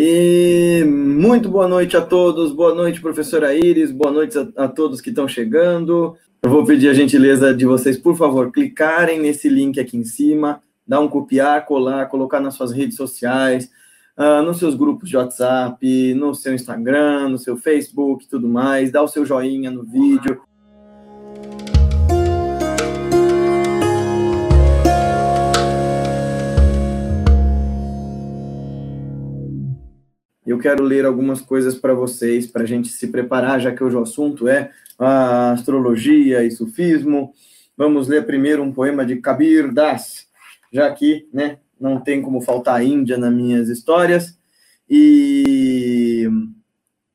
E muito boa noite a todos, boa noite, professora Iris, boa noite a, a, todos que estão chegando. Eu vou pedir a gentileza de vocês, por favor, clicarem nesse link aqui em cima, dar um copiar, colar, colocar nas suas redes sociais, uh, nos seus grupos de WhatsApp, no seu Instagram, no seu Facebook tudo mais, dá o seu joinha no vídeo. Eu quero ler algumas coisas para vocês, para a gente se preparar, já que hoje o assunto é a astrologia e sufismo. Vamos ler primeiro um poema de Kabir Das, já que né, não tem como faltar a Índia nas minhas histórias. E,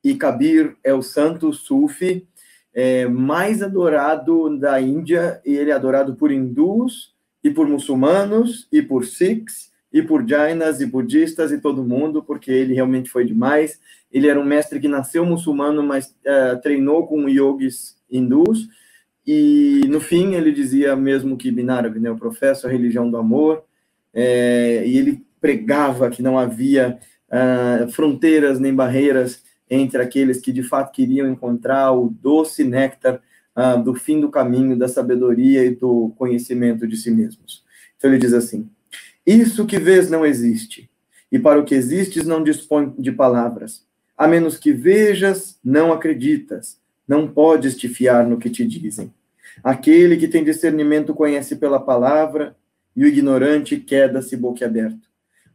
e Kabir é o santo sufi é, mais adorado da Índia, e ele é adorado por hindus, e por muçulmanos, e por sikhs, e por jainas e budistas e todo mundo, porque ele realmente foi demais. Ele era um mestre que nasceu muçulmano, mas uh, treinou com yogis hindus, e no fim ele dizia mesmo que Binarav, né, eu professo a religião do amor, é, e ele pregava que não havia uh, fronteiras nem barreiras entre aqueles que de fato queriam encontrar o doce néctar uh, do fim do caminho, da sabedoria e do conhecimento de si mesmos. Então ele diz assim: isso que vês não existe, e para o que existes não dispõe de palavras. A menos que vejas, não acreditas, não podes te fiar no que te dizem. Aquele que tem discernimento conhece pela palavra, e o ignorante queda-se boquiaberto.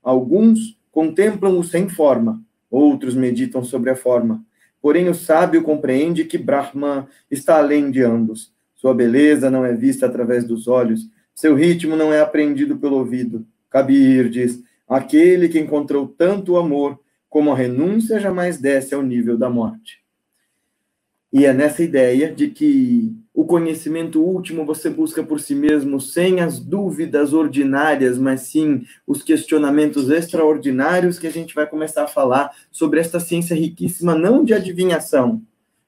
Alguns contemplam-o sem forma, outros meditam sobre a forma. Porém, o sábio compreende que Brahma está além de ambos. Sua beleza não é vista através dos olhos, seu ritmo não é aprendido pelo ouvido. Kabir diz: aquele que encontrou tanto amor como a renúncia jamais desce ao nível da morte. E é nessa ideia de que o conhecimento último você busca por si mesmo, sem as dúvidas ordinárias, mas sim os questionamentos extraordinários, que a gente vai começar a falar sobre esta ciência riquíssima, não de adivinhação,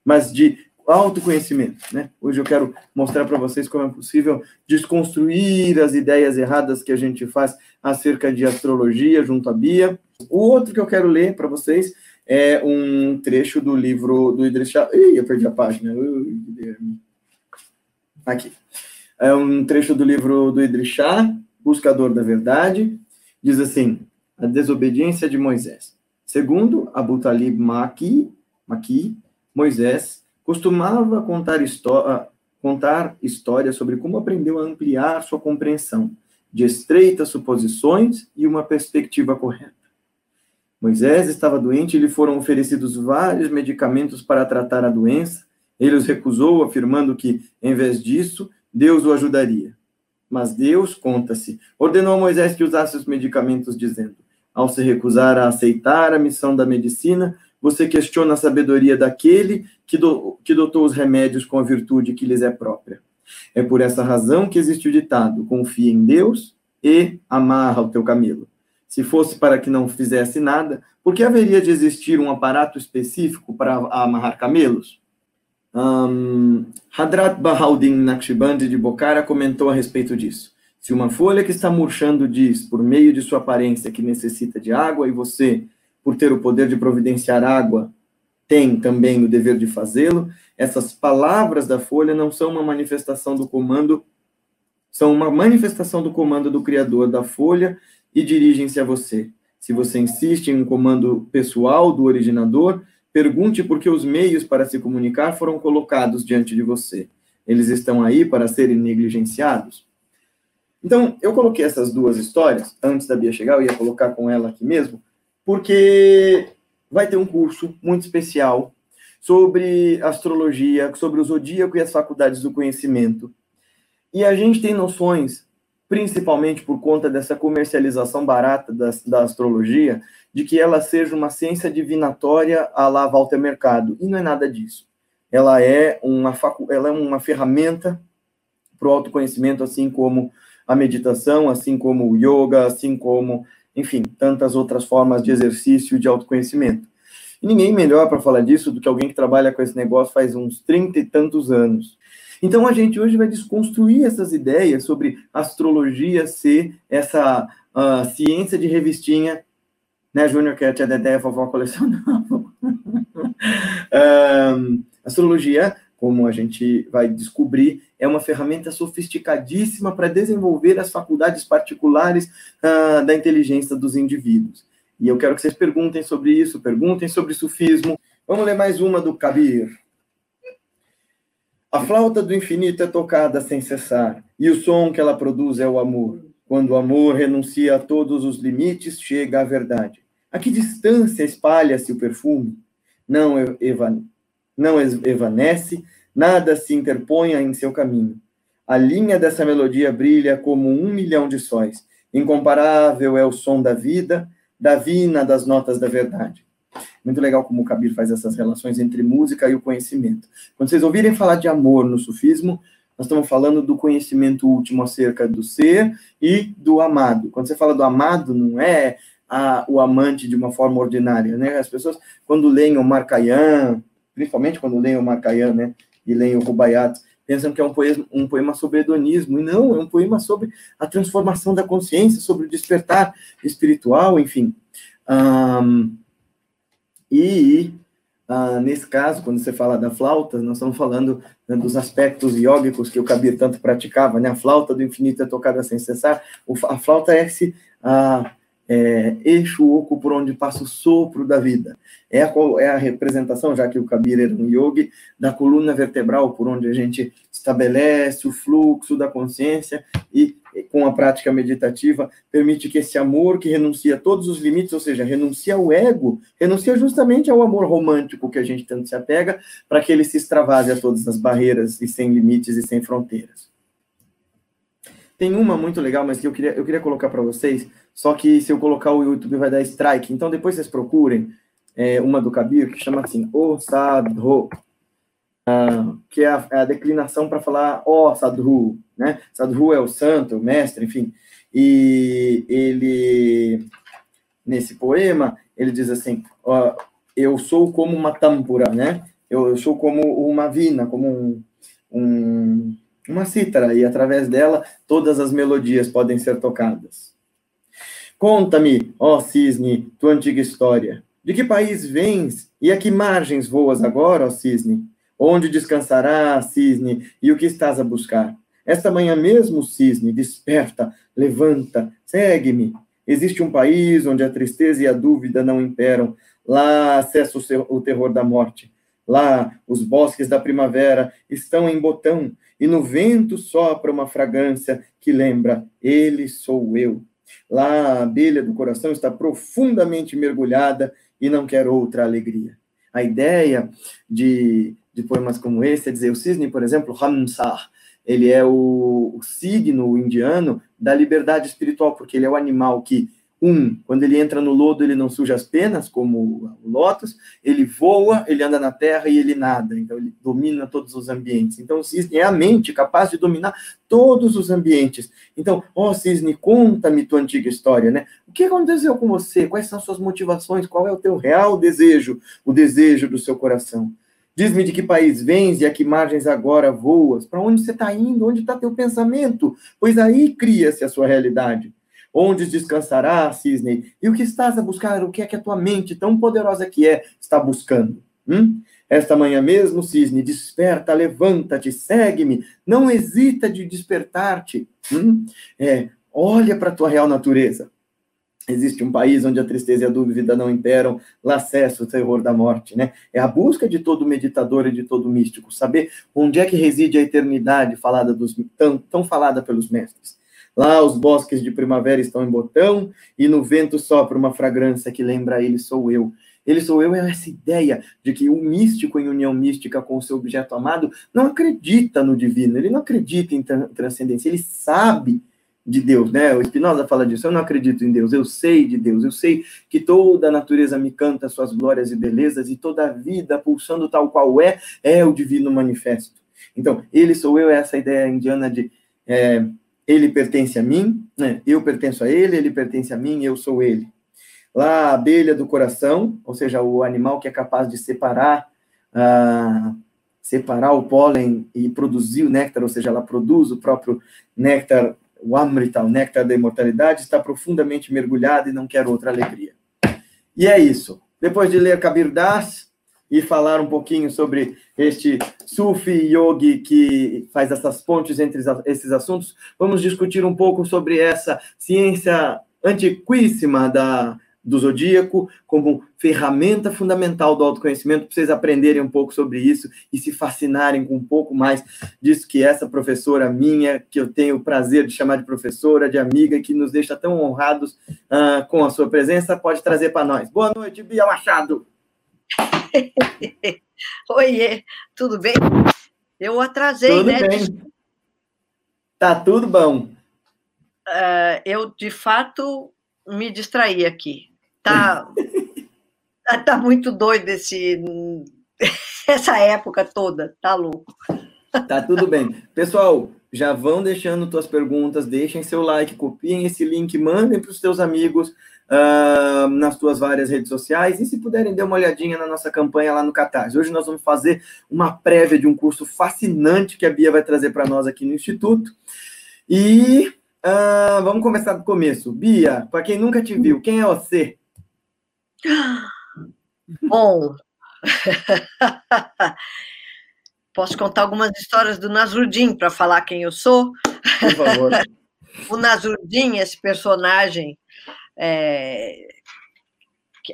mas de autoconhecimento. Né? Hoje eu quero mostrar para vocês como é possível desconstruir as ideias erradas que a gente faz acerca de astrologia junto à Bia. O outro que eu quero ler para vocês é um trecho do livro do Idris Shah. Ih, eu perdi a página. Aqui. É um trecho do livro do Idris Buscador da Verdade. Diz assim: A desobediência de Moisés. Segundo Abu Talib Maki Moisés costumava contar, ah, contar histórias sobre como aprendeu a ampliar sua compreensão de estreitas suposições e uma perspectiva correta. Moisés estava doente e lhe foram oferecidos vários medicamentos para tratar a doença. Ele os recusou, afirmando que, em vez disso, Deus o ajudaria. Mas Deus, conta-se, ordenou a Moisés que usasse os medicamentos, dizendo: Ao se recusar a aceitar a missão da medicina, você questiona a sabedoria daquele que, do, que dotou os remédios com a virtude que lhes é própria. É por essa razão que existe o ditado: confia em Deus e amarra o teu camelo. Se fosse para que não fizesse nada, por que haveria de existir um aparato específico para amarrar camelos? Um, Hadrat Bahauddin Naqshbandi de Bokhara comentou a respeito disso. Se uma folha que está murchando diz, por meio de sua aparência, que necessita de água, e você, por ter o poder de providenciar água, tem também o dever de fazê-lo, essas palavras da folha não são uma manifestação do comando, são uma manifestação do comando do criador da folha e dirigem-se a você. Se você insiste em um comando pessoal do originador, pergunte por que os meios para se comunicar foram colocados diante de você. Eles estão aí para serem negligenciados? Então, eu coloquei essas duas histórias, antes da Bia chegar, eu ia colocar com ela aqui mesmo, porque vai ter um curso muito especial sobre astrologia, sobre o zodíaco e as faculdades do conhecimento. E a gente tem noções, principalmente por conta dessa comercialização barata da, da astrologia, de que ela seja uma ciência divinatória à la Walter Mercado. E não é nada disso. Ela é uma, facu ela é uma ferramenta para o autoconhecimento, assim como a meditação, assim como o yoga, assim como enfim, tantas outras formas de exercício de autoconhecimento. E ninguém melhor para falar disso do que alguém que trabalha com esse negócio faz uns trinta e tantos anos. Então a gente hoje vai desconstruir essas ideias sobre astrologia ser essa uh, ciência de revistinha né, Júnior, que a tia Dedé e a vovó colecionavam. um, astrologia, como a gente vai descobrir, é uma ferramenta sofisticadíssima para desenvolver as faculdades particulares uh, da inteligência dos indivíduos. E eu quero que vocês perguntem sobre isso, perguntem sobre sufismo. Vamos ler mais uma do Kabir. A flauta do infinito é tocada sem cessar, e o som que ela produz é o amor. Quando o amor renuncia a todos os limites, chega a verdade. A que distância espalha-se o perfume? Não. Não evanece, nada se interponha em seu caminho. A linha dessa melodia brilha como um milhão de sóis. Incomparável é o som da vida, davina das notas da verdade. Muito legal como o Kabir faz essas relações entre música e o conhecimento. Quando vocês ouvirem falar de amor no sufismo, nós estamos falando do conhecimento último acerca do ser e do amado. Quando você fala do amado, não é a, o amante de uma forma ordinária, né? As pessoas, quando leem o Marcayan, principalmente quando leem o Marcayan, né, e leem o Rubaiyat, pensam que é um poema, um poema sobre hedonismo, e não, é um poema sobre a transformação da consciência, sobre o despertar espiritual, enfim. Um, e, uh, nesse caso, quando você fala da flauta, nós estamos falando né, dos aspectos iógicos que o Kabir tanto praticava, né? A flauta do infinito é tocada sem cessar. A flauta é esse... Uh, é, eixo oco por onde passa o sopro da vida. É a, é a representação, já que o Kabir era um yogi, da coluna vertebral por onde a gente estabelece o fluxo da consciência e, com a prática meditativa, permite que esse amor que renuncia a todos os limites, ou seja, renuncia ao ego, renuncia justamente ao amor romântico que a gente tanto se apega, para que ele se extravase a todas as barreiras e sem limites e sem fronteiras. Tem uma muito legal, mas que eu queria, eu queria colocar para vocês, só que se eu colocar o YouTube vai dar strike. Então depois vocês procurem é, uma do Kabir que chama assim, O Sadhu, uh, que é a, é a declinação para falar O Sadhu, né? Sadhu é o santo, o mestre, enfim. E ele, nesse poema, ele diz assim, ó, eu sou como uma tampura, né? Eu, eu sou como uma vina, como um, um uma cítara, e através dela todas as melodias podem ser tocadas. Conta-me, ó cisne, tua antiga história. De que país vens e a que margens voas agora, ó cisne? Onde descansará, cisne, e o que estás a buscar? Esta manhã mesmo, cisne, desperta, levanta, segue-me. Existe um país onde a tristeza e a dúvida não imperam. Lá cessa o terror da morte. Lá, os bosques da primavera estão em botão e no vento sopra uma fragrância que lembra: Ele sou eu. Lá a abelha do coração está profundamente mergulhada e não quer outra alegria. A ideia de, de poemas como esse é dizer: o cisne, por exemplo, Ramsar, ele é o, o signo indiano da liberdade espiritual, porque ele é o animal que um, quando ele entra no lodo, ele não suja as penas, como o lótus, ele voa, ele anda na terra e ele nada, então ele domina todos os ambientes. Então, o cisne é a mente capaz de dominar todos os ambientes. Então, ó oh, cisne, conta-me tua antiga história, né? O que aconteceu com você? Quais são as suas motivações? Qual é o teu real desejo, o desejo do seu coração? Diz-me de que país vens e a que margens agora voas? Para onde você está indo? Onde está teu pensamento? Pois aí cria-se a sua realidade. Onde descansará, cisne? E o que estás a buscar? O que é que a tua mente, tão poderosa que é, está buscando? Hum? Esta manhã mesmo, cisne, desperta, levanta-te, segue-me, não hesita de despertar-te. Hum? É, olha para a tua real natureza. Existe um país onde a tristeza e a dúvida não imperam, lá cessa o terror da morte, né? É a busca de todo meditador e de todo místico, saber onde é que reside a eternidade falada dos, tão, tão falada pelos mestres. Lá os bosques de primavera estão em botão e no vento sopra uma fragrância que lembra ele sou eu. Ele sou eu é essa ideia de que o místico em união mística com o seu objeto amado não acredita no divino, ele não acredita em transcendência, ele sabe de Deus, né? O Spinoza fala disso. Eu não acredito em Deus, eu sei de Deus, eu sei que toda a natureza me canta suas glórias e belezas e toda a vida pulsando tal qual é é o divino manifesto. Então, ele sou eu é essa ideia indiana de é, ele pertence a mim, né? eu pertenço a ele, ele pertence a mim, eu sou ele. Lá, a abelha do coração, ou seja, o animal que é capaz de separar, uh, separar o pólen e produzir o néctar, ou seja, ela produz o próprio néctar, o amrita, o néctar da imortalidade, está profundamente mergulhada e não quer outra alegria. E é isso. Depois de ler Kabir Das e falar um pouquinho sobre este Sufi Yogi que faz essas pontes entre esses assuntos, vamos discutir um pouco sobre essa ciência antiquíssima da do zodíaco como ferramenta fundamental do autoconhecimento, para vocês aprenderem um pouco sobre isso e se fascinarem com um pouco mais disso que essa professora minha, que eu tenho o prazer de chamar de professora, de amiga, que nos deixa tão honrados uh, com a sua presença, pode trazer para nós. Boa noite, Bia Machado! Oiê, tudo bem? Eu atrasei, tudo né? Bem. Tá tudo bom. Uh, eu, de fato, me distraí aqui. Tá, tá, tá muito doido esse, essa época toda, tá louco. Tá tudo bem. Pessoal, já vão deixando suas perguntas, deixem seu like, copiem esse link, mandem para os seus amigos uh, nas suas várias redes sociais e se puderem, dê uma olhadinha na nossa campanha lá no Catarse. Hoje nós vamos fazer uma prévia de um curso fascinante que a Bia vai trazer para nós aqui no Instituto. E uh, vamos começar do começo. Bia, para quem nunca te viu, quem é você? Bom, posso contar algumas histórias do Nasruddin para falar quem eu sou? Por favor. o Nasruddin, esse personagem, é,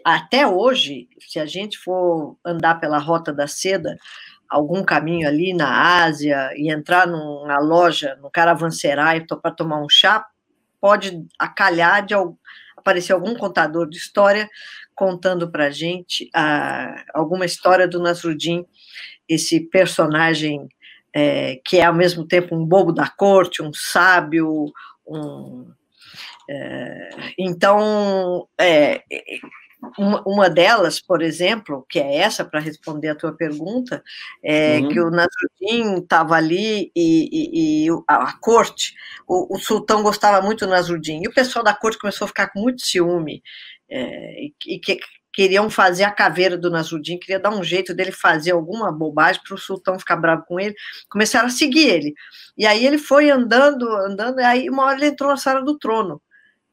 até hoje, se a gente for andar pela Rota da Seda, algum caminho ali na Ásia e entrar numa loja, no caravanserai para tomar um chá, pode acalhar de aparecer algum contador de história contando para a gente alguma história do Nasruddin, esse personagem é, que é ao mesmo tempo um bobo da corte, um sábio, um, é, então, é, uma, uma, delas, por exemplo, que é essa para responder a tua pergunta, é uhum. que o Nasruddin estava ali e, e, e a, a, corte, o, o, sultão gostava muito do Nasruddin, e o pessoal da corte começou a ficar com muito ciúme, é, e, e que queriam fazer a caveira do Nasruddin, queria dar um jeito dele fazer alguma bobagem para o sultão ficar bravo com ele, começaram a seguir ele, e aí ele foi andando, andando, e aí uma hora ele entrou na sala do trono,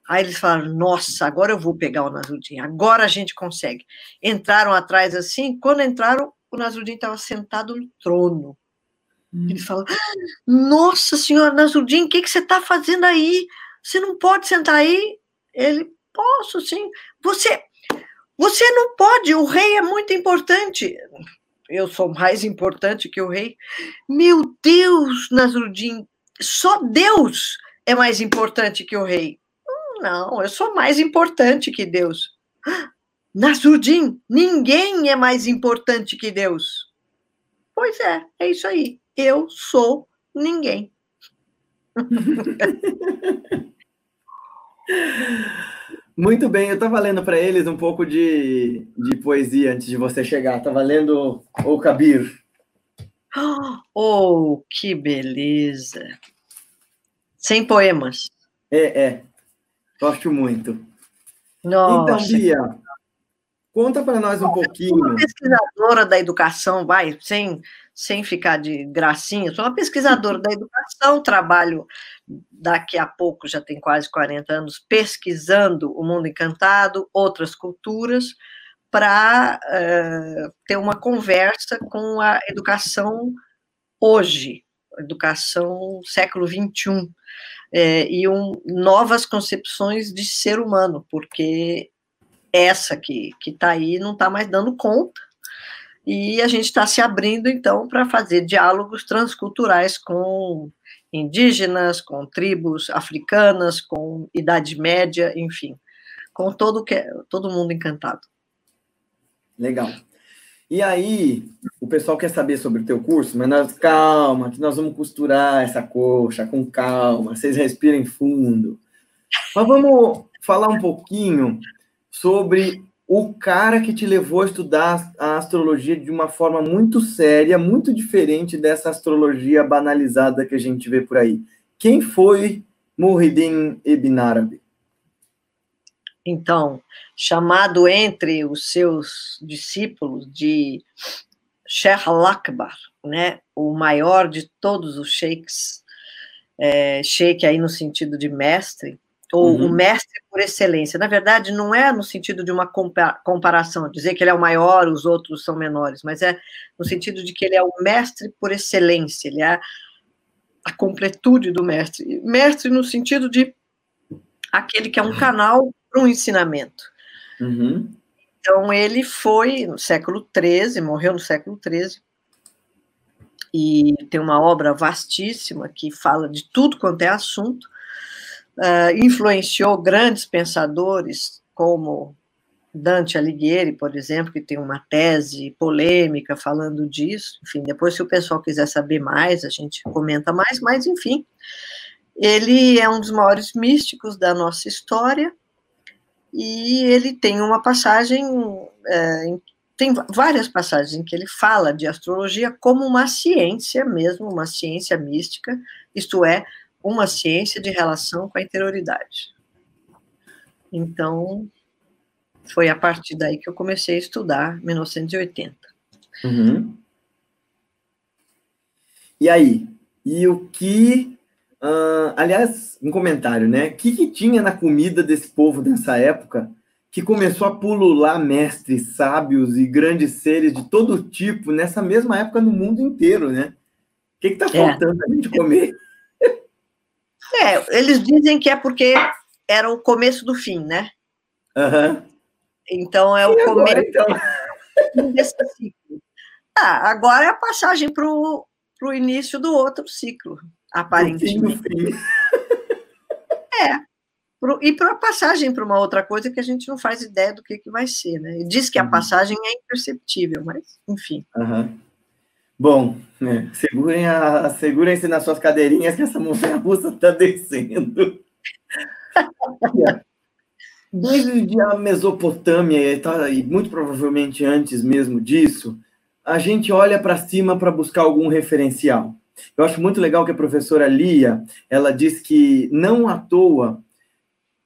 Aí eles falaram: Nossa, agora eu vou pegar o Nasruddin, agora a gente consegue. Entraram atrás assim, quando entraram, o Nasruddin estava sentado no trono. Hum. Eles falaram: Nossa senhora, Nasruddin, o que, que você está fazendo aí? Você não pode sentar aí? Ele: Posso sim. Você, você não pode, o rei é muito importante. Eu sou mais importante que o rei. Meu Deus, Nasruddin, só Deus é mais importante que o rei. Não, eu sou mais importante que Deus. Nasruddin, ninguém é mais importante que Deus. Pois é, é isso aí. Eu sou ninguém. Muito bem, eu estava lendo para eles um pouco de, de poesia antes de você chegar. Estava lendo O Kabir. Oh, que beleza! Sem poemas. É, é. Gosto muito. Nossa. Então, Bia, conta para nós um pouquinho. Uma pesquisadora da educação, vai, sem, sem ficar de gracinha, sou uma pesquisadora da educação, trabalho daqui a pouco, já tem quase 40 anos, pesquisando o mundo encantado, outras culturas, para uh, eh, ter uma conversa com a educação hoje, educação século XXI é, e um, novas concepções de ser humano, porque essa que está aí não está mais dando conta, e a gente está se abrindo, então, para fazer diálogos transculturais com indígenas, com tribos africanas, com Idade Média, enfim, com todo, que, todo mundo encantado. Legal. E aí, o pessoal quer saber sobre o teu curso, mas nós, calma, que nós vamos costurar essa coxa com calma, vocês respirem fundo. Mas vamos falar um pouquinho sobre o cara que te levou a estudar a astrologia de uma forma muito séria, muito diferente dessa astrologia banalizada que a gente vê por aí. Quem foi Muhyiddin Ibn Arabi? Então, chamado entre os seus discípulos de Sheikh al-Akbar, né, o maior de todos os sheiks, é, sheik aí no sentido de mestre, ou uhum. o mestre por excelência. Na verdade, não é no sentido de uma comparação, dizer que ele é o maior, os outros são menores, mas é no sentido de que ele é o mestre por excelência, ele é a completude do mestre. Mestre no sentido de aquele que é um canal para um ensinamento. Uhum. Então, ele foi no século XIII, morreu no século XIII, e tem uma obra vastíssima que fala de tudo quanto é assunto, uh, influenciou grandes pensadores como Dante Alighieri, por exemplo, que tem uma tese polêmica falando disso. Enfim, depois, se o pessoal quiser saber mais, a gente comenta mais, mas, enfim, ele é um dos maiores místicos da nossa história e ele tem uma passagem, é, tem várias passagens em que ele fala de astrologia como uma ciência mesmo, uma ciência mística, isto é, uma ciência de relação com a interioridade. Então, foi a partir daí que eu comecei a estudar 1980. Uhum. E aí? E o que. Uh, aliás, um comentário, né? O que, que tinha na comida desse povo dessa época que começou a pulular mestres, sábios e grandes seres de todo tipo nessa mesma época no mundo inteiro, né? O que está é. faltando é. a gente comer? É, eles dizem que é porque era o começo do fim, né? Uhum. Então é o e começo agora, então? desse ciclo. Ah, agora é a passagem para o início do outro ciclo, aparentemente. É. Pro, e para a passagem para uma outra coisa que a gente não faz ideia do que, que vai ser, né? E diz que a uhum. passagem é imperceptível, mas enfim. Uhum. Bom, né, segurem a, segurem-se nas suas cadeirinhas que essa montanha russa está descendo. Desde a Mesopotâmia, e muito provavelmente antes mesmo disso, a gente olha para cima para buscar algum referencial. Eu acho muito legal que a professora Lia, ela diz que não à toa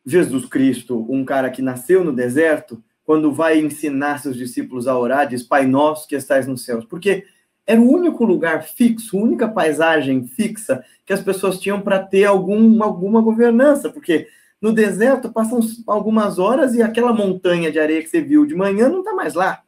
Jesus Cristo, um cara que nasceu no deserto, quando vai ensinar seus discípulos a orar, diz Pai Nosso que estais nos céus. Porque era o único lugar fixo, a única paisagem fixa que as pessoas tinham para ter algum, alguma governança, porque no deserto passam algumas horas e aquela montanha de areia que você viu de manhã não está mais lá.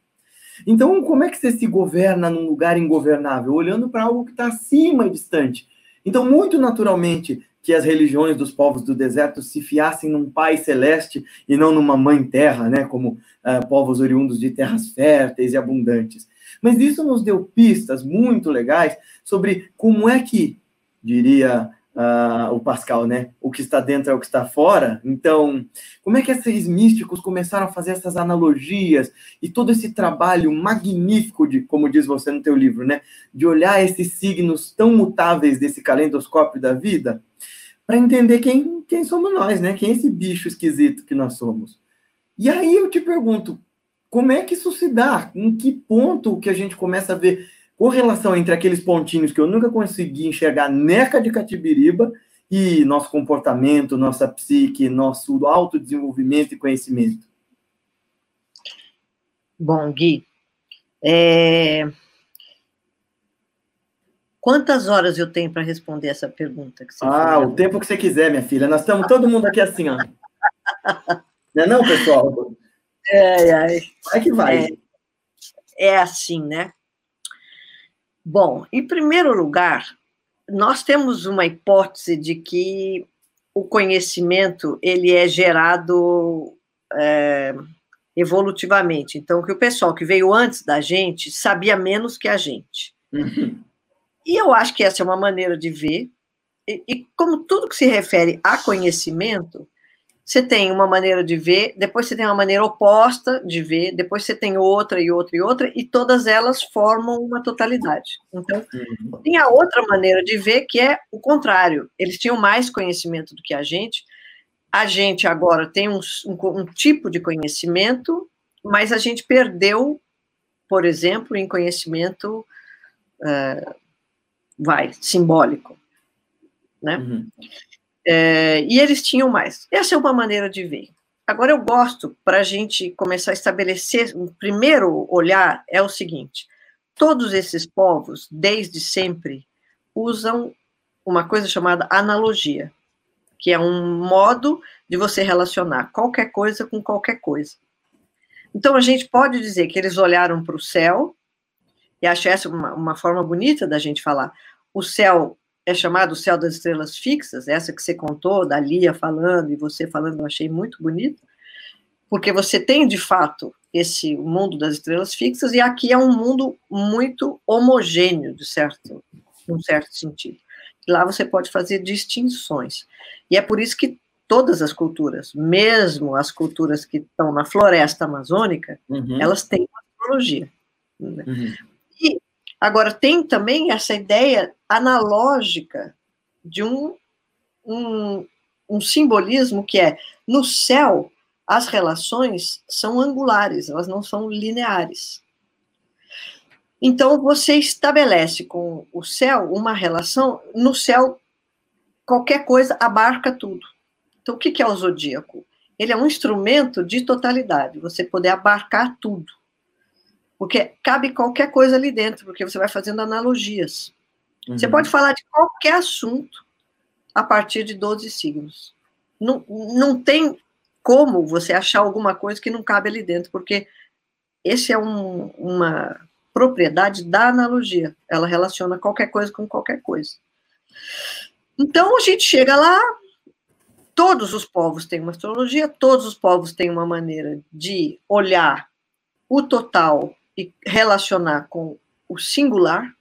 Então, como é que você se governa num lugar ingovernável? Olhando para algo que está acima e distante. Então, muito naturalmente, que as religiões dos povos do deserto se fiassem num pai celeste e não numa mãe terra, né, como uh, povos oriundos de terras férteis e abundantes. Mas isso nos deu pistas muito legais sobre como é que, diria uh, o Pascal, né? O que está dentro é o que está fora. Então, como é que esses místicos começaram a fazer essas analogias e todo esse trabalho magnífico de, como diz você no teu livro, né? De olhar esses signos tão mutáveis desse calendoscópio da vida para entender quem, quem somos nós, né? Quem é esse bicho esquisito que nós somos. E aí eu te pergunto, como é que isso se dá? Em que ponto que a gente começa a ver correlação entre aqueles pontinhos que eu nunca consegui enxergar neca de Catibiriba e nosso comportamento, nossa psique, nosso autodesenvolvimento e conhecimento? Bom, Gui, é... quantas horas eu tenho para responder essa pergunta? ah, o tempo que você quiser, minha filha. Nós estamos todo mundo aqui assim, ó. não é não, pessoal? É, é. Vai que vai. É, é assim, né? Bom, em primeiro lugar, nós temos uma hipótese de que o conhecimento ele é gerado é, evolutivamente. Então, que o pessoal que veio antes da gente sabia menos que a gente. Uhum. E eu acho que essa é uma maneira de ver. E, e como tudo que se refere a conhecimento, você tem uma maneira de ver, depois você tem uma maneira oposta de ver, depois você tem outra e outra e outra, e todas elas formam uma totalidade. Então, uhum. tem a outra maneira de ver que é o contrário. Eles tinham mais conhecimento do que a gente. A gente agora tem um, um, um tipo de conhecimento, mas a gente perdeu, por exemplo, em conhecimento, uh, vai, simbólico. Né? Uhum. É, e eles tinham mais. Essa é uma maneira de ver. Agora, eu gosto, para a gente começar a estabelecer, um primeiro olhar é o seguinte: todos esses povos, desde sempre, usam uma coisa chamada analogia. que é um modo de você relacionar qualquer coisa com qualquer coisa. Então, a gente pode dizer que eles olharam para o céu, e acho essa uma, uma forma bonita da gente falar. O céu é chamado o céu das estrelas fixas, essa que você contou, da Lia falando e você falando, eu achei muito bonito, porque você tem, de fato, esse mundo das estrelas fixas, e aqui é um mundo muito homogêneo, de certo, num certo sentido. Lá você pode fazer distinções. E é por isso que todas as culturas, mesmo as culturas que estão na floresta amazônica, uhum. elas têm uma astrologia. Né? Uhum. Agora tem também essa ideia analógica de um, um, um simbolismo que é no céu as relações são angulares, elas não são lineares. Então você estabelece com o céu uma relação, no céu qualquer coisa abarca tudo. Então, o que é o zodíaco? Ele é um instrumento de totalidade, você poder abarcar tudo. Porque cabe qualquer coisa ali dentro, porque você vai fazendo analogias. Uhum. Você pode falar de qualquer assunto a partir de 12 signos. Não, não tem como você achar alguma coisa que não cabe ali dentro, porque esse é um, uma propriedade da analogia. Ela relaciona qualquer coisa com qualquer coisa. Então a gente chega lá, todos os povos têm uma astrologia, todos os povos têm uma maneira de olhar o total e relacionar com o singular.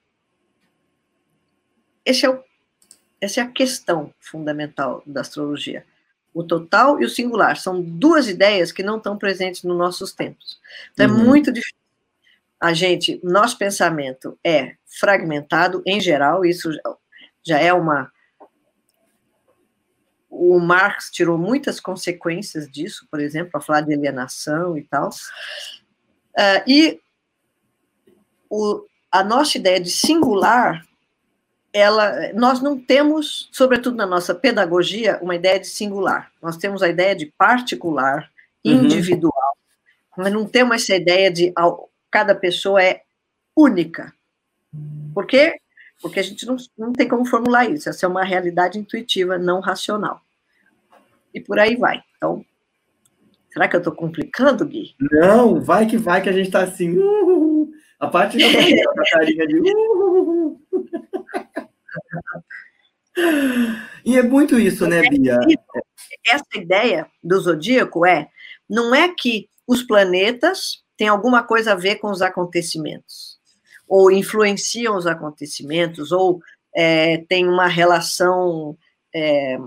Esse é o, essa é a questão fundamental da astrologia. O total e o singular são duas ideias que não estão presentes nos nossos tempos. Então é uhum. é muito difícil. A gente, nosso pensamento é fragmentado em geral, isso já é uma o Marx tirou muitas consequências disso, por exemplo, para falar de alienação e tal. Uh, e o, a nossa ideia de singular, ela, nós não temos, sobretudo na nossa pedagogia, uma ideia de singular. Nós temos a ideia de particular, uhum. individual, mas não temos essa ideia de cada pessoa é única. Por quê? Porque a gente não, não tem como formular isso. Essa é uma realidade intuitiva, não racional. E por aí vai. Então, será que eu estou complicando, Gui? Não, vai que vai, que a gente está assim. Uh, a parte da carinha de. Uh, e é muito isso, né, Bia? Essa ideia do zodíaco é: não é que os planetas têm alguma coisa a ver com os acontecimentos ou influenciam os acontecimentos, ou é, tem uma relação, é,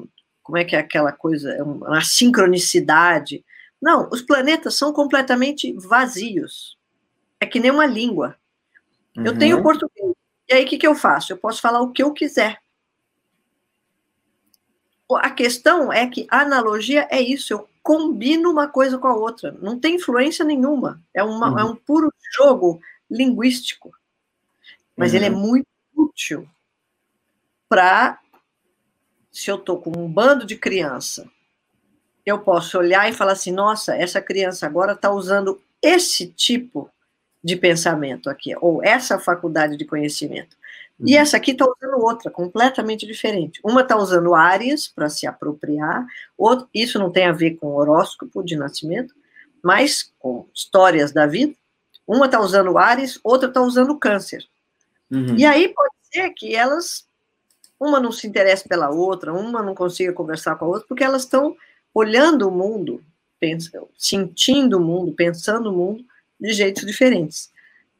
como é que é aquela coisa, é uma sincronicidade. Não, os planetas são completamente vazios. É que nem uma língua. Uhum. Eu tenho português. E aí, o que, que eu faço? Eu posso falar o que eu quiser. A questão é que a analogia é isso, eu combino uma coisa com a outra, não tem influência nenhuma, é, uma, uhum. é um puro jogo linguístico mas uhum. ele é uhum. muito útil para se eu estou com um bando de criança, eu posso olhar e falar assim, nossa, essa criança agora está usando esse tipo de pensamento aqui, ou essa faculdade de conhecimento. Uhum. E essa aqui está usando outra, completamente diferente. Uma está usando áreas para se apropriar, outro, isso não tem a ver com horóscopo de nascimento, mas com histórias da vida. Uma está usando Ares, outra está usando Câncer. Uhum. E aí pode ser que elas, uma não se interesse pela outra, uma não consiga conversar com a outra, porque elas estão olhando o mundo, pensando, sentindo o mundo, pensando o mundo de jeitos diferentes.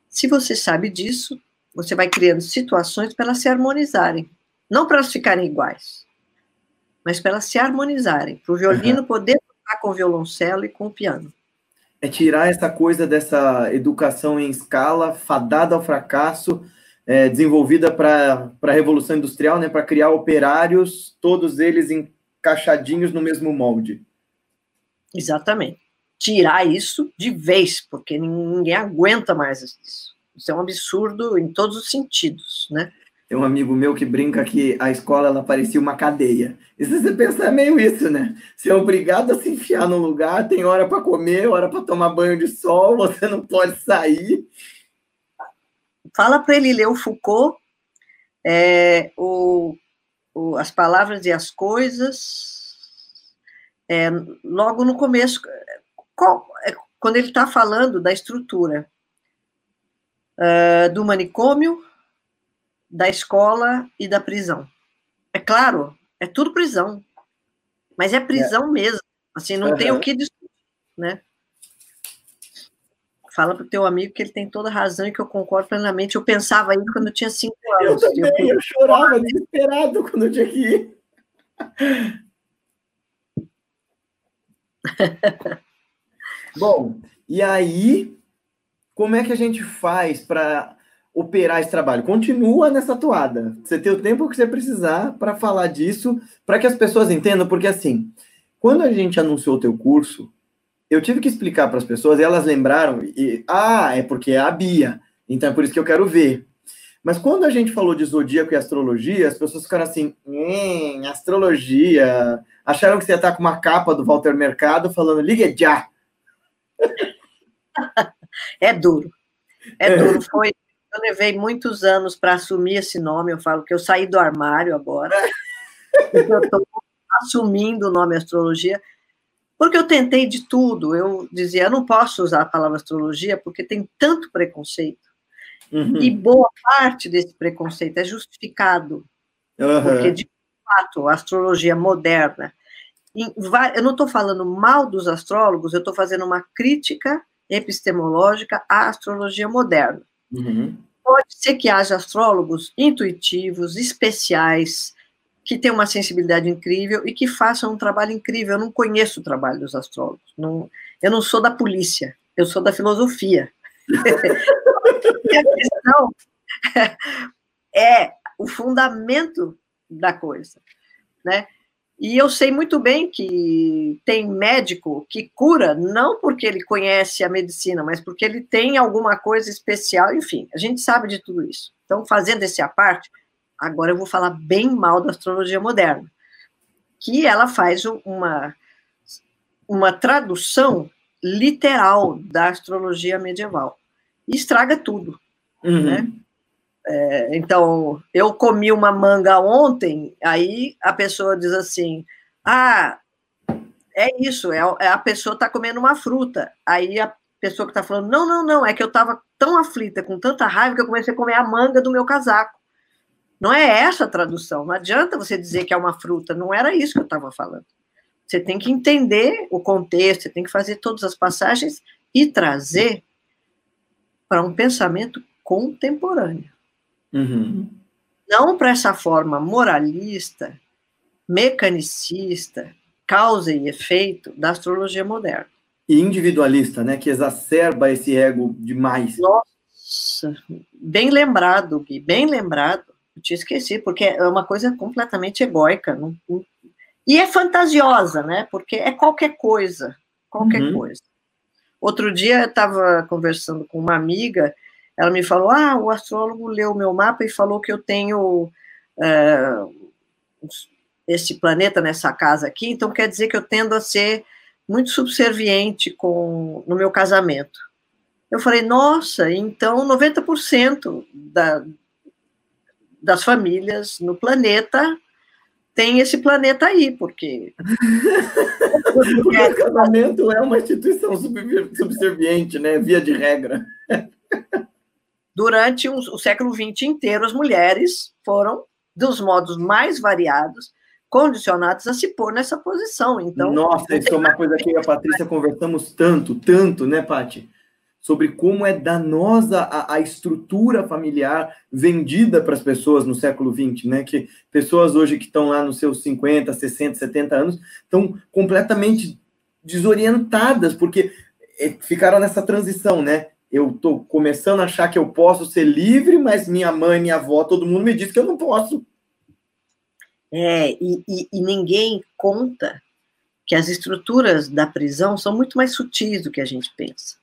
Se você sabe disso, você vai criando situações para elas se harmonizarem. Não para elas ficarem iguais, mas para elas se harmonizarem, para o violino uhum. poder tocar com o violoncelo e com o piano. É tirar essa coisa dessa educação em escala, fadada ao fracasso, é, desenvolvida para a Revolução Industrial, né, para criar operários, todos eles encaixadinhos no mesmo molde. Exatamente. Tirar isso de vez, porque ninguém aguenta mais isso. Isso é um absurdo em todos os sentidos, né? Tem um amigo meu que brinca que a escola ela parecia uma cadeia. E se você pensar é meio isso, né? Você é obrigado a se enfiar num lugar, tem hora para comer, hora para tomar banho de sol, você não pode sair fala para ele ler o Foucault, é, o, o, As Palavras e as Coisas, é, logo no começo, qual, é, quando ele está falando da estrutura uh, do manicômio, da escola e da prisão. É claro, é tudo prisão, mas é prisão é. mesmo. Assim, não uhum. tem o que discutir, né? Fala para o teu amigo que ele tem toda razão e que eu concordo plenamente. Eu pensava isso quando eu tinha cinco anos. Eu também, eu, eu chorava desesperado quando eu tinha que ir. Bom, e aí, como é que a gente faz para operar esse trabalho? Continua nessa toada. Você tem o tempo que você precisar para falar disso, para que as pessoas entendam, porque assim, quando a gente anunciou o teu curso, eu tive que explicar para as pessoas e elas lembraram, e, ah, é porque é a Bia, então é por isso que eu quero ver. Mas quando a gente falou de zodíaco e astrologia, as pessoas ficaram assim, hum, astrologia. Acharam que você ia estar com uma capa do Walter Mercado falando, liga já. É duro. É, é duro. Foi, eu levei muitos anos para assumir esse nome. Eu falo que eu saí do armário agora. eu estou assumindo o nome astrologia. Porque eu tentei de tudo. Eu dizia, eu não posso usar a palavra astrologia porque tem tanto preconceito. Uhum. E boa parte desse preconceito é justificado. Uhum. Porque, de fato, a astrologia moderna. Eu não estou falando mal dos astrólogos, eu estou fazendo uma crítica epistemológica à astrologia moderna. Uhum. Pode ser que haja astrólogos intuitivos, especiais, que têm uma sensibilidade incrível e que façam um trabalho incrível. Eu não conheço o trabalho dos astrólogos. Não, eu não sou da polícia, eu sou da filosofia. a questão é o fundamento da coisa, né? E eu sei muito bem que tem médico que cura não porque ele conhece a medicina, mas porque ele tem alguma coisa especial, enfim, a gente sabe de tudo isso. Então, fazendo esse à parte, agora eu vou falar bem mal da astrologia moderna, que ela faz uma, uma tradução literal da astrologia medieval e estraga tudo, uhum. né? É, então, eu comi uma manga ontem, aí a pessoa diz assim: ah, é isso, é, é a pessoa está comendo uma fruta. Aí a pessoa que está falando: não, não, não, é que eu estava tão aflita, com tanta raiva, que eu comecei a comer a manga do meu casaco. Não é essa a tradução, não adianta você dizer que é uma fruta, não era isso que eu estava falando. Você tem que entender o contexto, você tem que fazer todas as passagens e trazer para um pensamento contemporâneo. Uhum. Não para essa forma moralista, mecanicista, causa e efeito da astrologia moderna. E individualista, né? Que exacerba esse ego demais. Nossa, bem lembrado, Gui, bem lembrado. Eu te esqueci, porque é uma coisa completamente egóica. Não, não, e é fantasiosa, né? Porque é qualquer coisa, qualquer uhum. coisa. Outro dia eu estava conversando com uma amiga ela me falou: ah, o astrólogo leu o meu mapa e falou que eu tenho uh, esse planeta nessa casa aqui, então quer dizer que eu tendo a ser muito subserviente com, no meu casamento. Eu falei, nossa, então 90% da, das famílias no planeta tem esse planeta aí, porque. o casamento é uma instituição subserviente, né? Via de regra durante um, o século XX inteiro, as mulheres foram, dos modos mais variados, condicionadas a se pôr nessa posição. Então, Nossa, isso é uma coisa que eu e a Patrícia conversamos tanto, tanto, né, Pati? Sobre como é danosa a, a estrutura familiar vendida para as pessoas no século XX, né? Que pessoas hoje que estão lá nos seus 50, 60, 70 anos estão completamente desorientadas, porque eh, ficaram nessa transição, né? Eu estou começando a achar que eu posso ser livre, mas minha mãe, minha avó, todo mundo me diz que eu não posso. É, e, e, e, ninguém conta que as estruturas da prisão são muito mais sutis do que a gente pensa.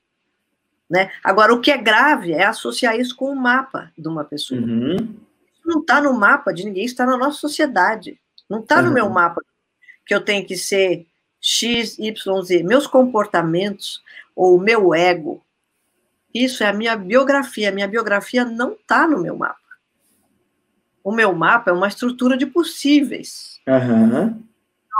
Né? Agora, o que é grave é associar isso com o mapa de uma pessoa. Uhum. Isso não está no mapa de ninguém, está na nossa sociedade. Não está uhum. no meu uhum. mapa que eu tenho que ser X, Y, Z. Meus comportamentos ou o meu ego isso é a minha biografia. A minha biografia não está no meu mapa. O meu mapa é uma estrutura de possíveis. Uhum.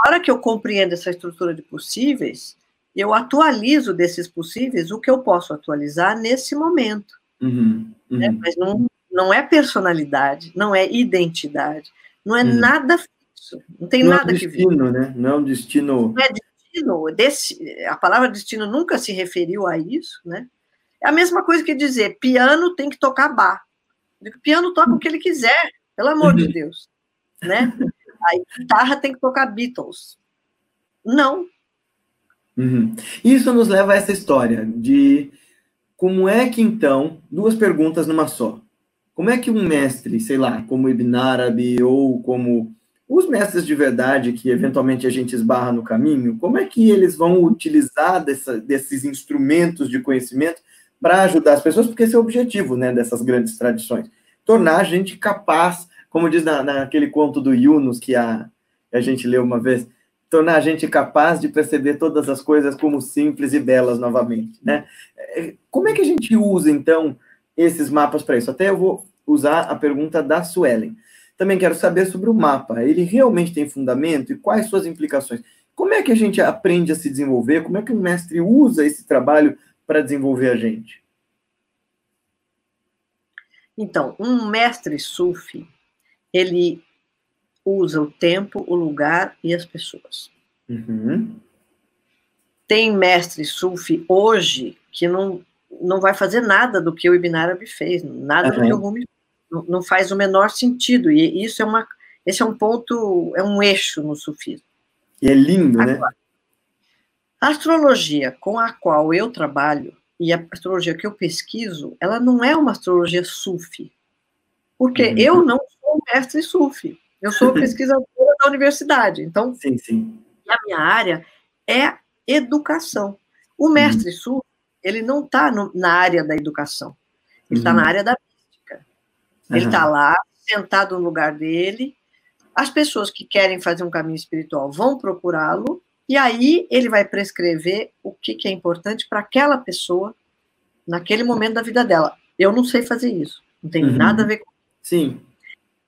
hora que eu compreendo essa estrutura de possíveis, eu atualizo desses possíveis o que eu posso atualizar nesse momento. Uhum, uhum. Né? Mas não, não é personalidade, não é identidade, não é uhum. nada fixo, não tem não nada é um destino, que vir. Né? Não é um destino. Não é destino, desse, a palavra destino nunca se referiu a isso, né? É a mesma coisa que dizer piano tem que tocar bar. O piano toca o que ele quiser, pelo amor de uhum. Deus, né? A guitarra tem que tocar Beatles. Não. Uhum. Isso nos leva a essa história de como é que então, duas perguntas numa só. Como é que um mestre, sei lá, como Ibn Arabi ou como os mestres de verdade que eventualmente a gente esbarra no caminho, como é que eles vão utilizar dessa, desses instrumentos de conhecimento para ajudar as pessoas? Porque esse é o objetivo né, dessas grandes tradições. Tornar a gente capaz como diz na, naquele conto do Yunus que a, a gente leu uma vez, tornar a gente capaz de perceber todas as coisas como simples e belas novamente, né? É, como é que a gente usa, então, esses mapas para isso? Até eu vou usar a pergunta da Suelen. Também quero saber sobre o mapa. Ele realmente tem fundamento e quais suas implicações? Como é que a gente aprende a se desenvolver? Como é que o mestre usa esse trabalho para desenvolver a gente? Então, um mestre sufi, ele usa o tempo, o lugar e as pessoas. Uhum. Tem mestre sufi hoje que não, não vai fazer nada do que o Ibn Arabi fez, nada uhum. do que o Rumi não, não faz o menor sentido. E isso é uma, esse é um ponto, é um eixo no sufismo. E é lindo, né? Agora, né? A astrologia com a qual eu trabalho e a astrologia que eu pesquiso, ela não é uma astrologia sufi. Porque uhum. eu não sou mestre sufi, eu sou pesquisadora da universidade. Então, sim, sim. a minha área é educação. O uhum. mestre uhum. ele não está na área da educação, ele está uhum. na área da mística. Ele está lá, sentado no lugar dele. As pessoas que querem fazer um caminho espiritual vão procurá-lo, e aí ele vai prescrever o que, que é importante para aquela pessoa naquele momento da vida dela. Eu não sei fazer isso, não tem uhum. nada a ver com Sim.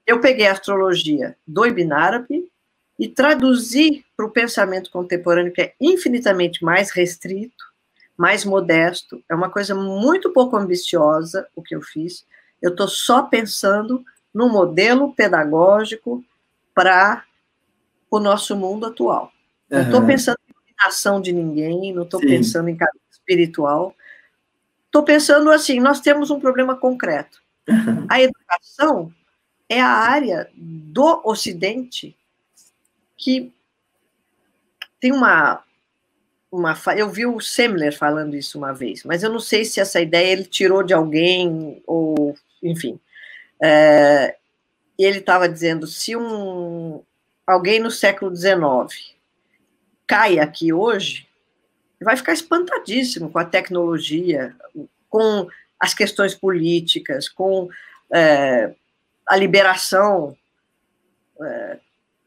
Eu peguei a astrologia do Ibn Arabi e traduzi para o pensamento contemporâneo, que é infinitamente mais restrito, mais modesto. É uma coisa muito pouco ambiciosa o que eu fiz. Eu estou só pensando no modelo pedagógico para o nosso mundo atual. Não estou pensando em iluminação de ninguém, não estou pensando em caminho espiritual. Estou pensando assim: nós temos um problema concreto. A educação é a área do Ocidente que tem uma, uma. Eu vi o Semler falando isso uma vez, mas eu não sei se essa ideia ele tirou de alguém, ou, enfim. É, ele estava dizendo: se um, alguém no século XIX cai aqui hoje, vai ficar espantadíssimo com a tecnologia, com as questões políticas, com é, a liberação é,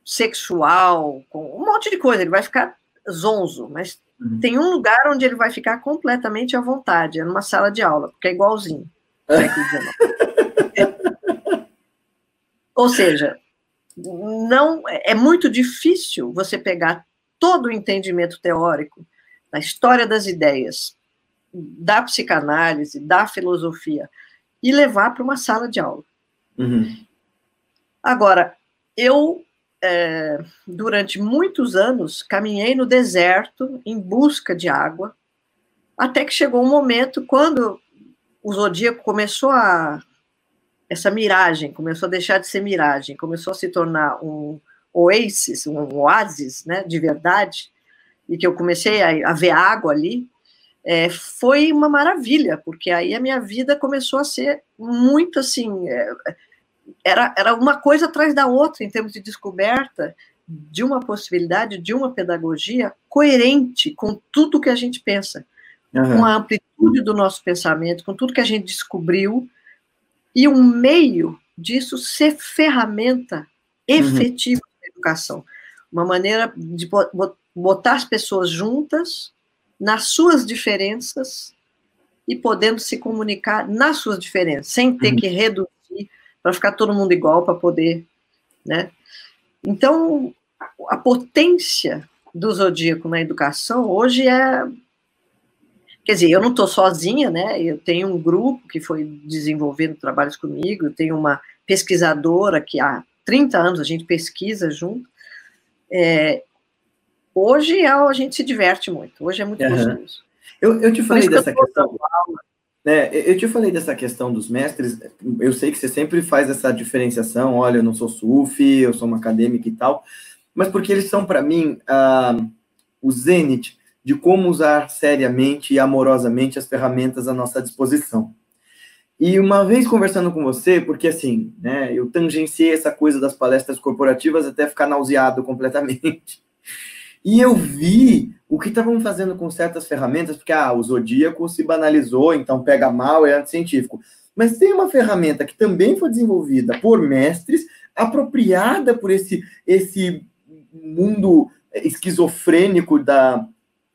sexual, com um monte de coisa. Ele vai ficar zonzo, mas uhum. tem um lugar onde ele vai ficar completamente à vontade, é numa sala de aula, porque é igualzinho. Ou seja, não é muito difícil você pegar todo o entendimento teórico da história das ideias, da psicanálise, da filosofia, e levar para uma sala de aula. Uhum. Agora, eu, é, durante muitos anos, caminhei no deserto em busca de água, até que chegou um momento quando o zodíaco começou a. Essa miragem começou a deixar de ser miragem, começou a se tornar um oasis, um oásis né, de verdade, e que eu comecei a, a ver água ali é, foi uma maravilha, porque aí a minha vida começou a ser muito assim. É, era, era uma coisa atrás da outra em termos de descoberta de uma possibilidade, de uma pedagogia coerente com tudo que a gente pensa, uhum. com a amplitude do nosso pensamento, com tudo que a gente descobriu, e um meio disso ser ferramenta uhum. efetiva uhum. Educação. Uma maneira de botar as pessoas juntas nas suas diferenças e podendo se comunicar nas suas diferenças, sem ter uhum. que reduzir para ficar todo mundo igual para poder, né? Então, a potência do zodíaco na educação hoje é. Quer dizer, eu não estou sozinha, né? Eu tenho um grupo que foi desenvolvendo trabalhos comigo, eu tenho uma pesquisadora que há 30 anos a gente pesquisa junto. É, hoje é, a gente se diverte muito, hoje é muito uhum. gostoso. Eu, eu te falei dessa questão. É, eu te falei dessa questão dos mestres. Eu sei que você sempre faz essa diferenciação. Olha, eu não sou sufi, eu sou uma acadêmica e tal mas porque eles são, para mim, uh, o zênite de como usar seriamente e amorosamente as ferramentas à nossa disposição. E uma vez conversando com você, porque assim, né, eu tangenciei essa coisa das palestras corporativas até ficar nauseado completamente. E eu vi o que estavam fazendo com certas ferramentas, porque ah, o zodíaco se banalizou, então pega mal, é anticientífico. Mas tem uma ferramenta que também foi desenvolvida por mestres, apropriada por esse, esse mundo esquizofrênico da,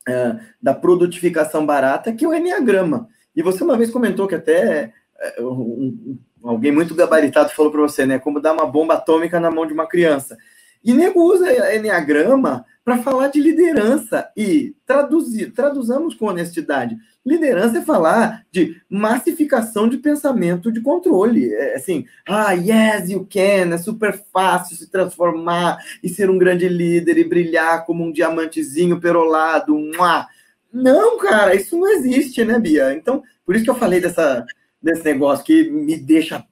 uh, da produtificação barata, que é o Enneagrama. E você uma vez comentou que até um, alguém muito gabaritado falou para você, né? Como dar uma bomba atômica na mão de uma criança. E nego usa Enneagrama para falar de liderança e traduzir, traduzamos com honestidade. Liderança é falar de massificação de pensamento de controle. É assim, ah, yes, you can, é super fácil se transformar e ser um grande líder e brilhar como um diamantezinho perolado. Mua. Não, cara, isso não existe, né, Bia? Então, por isso que eu falei dessa, desse negócio que me deixa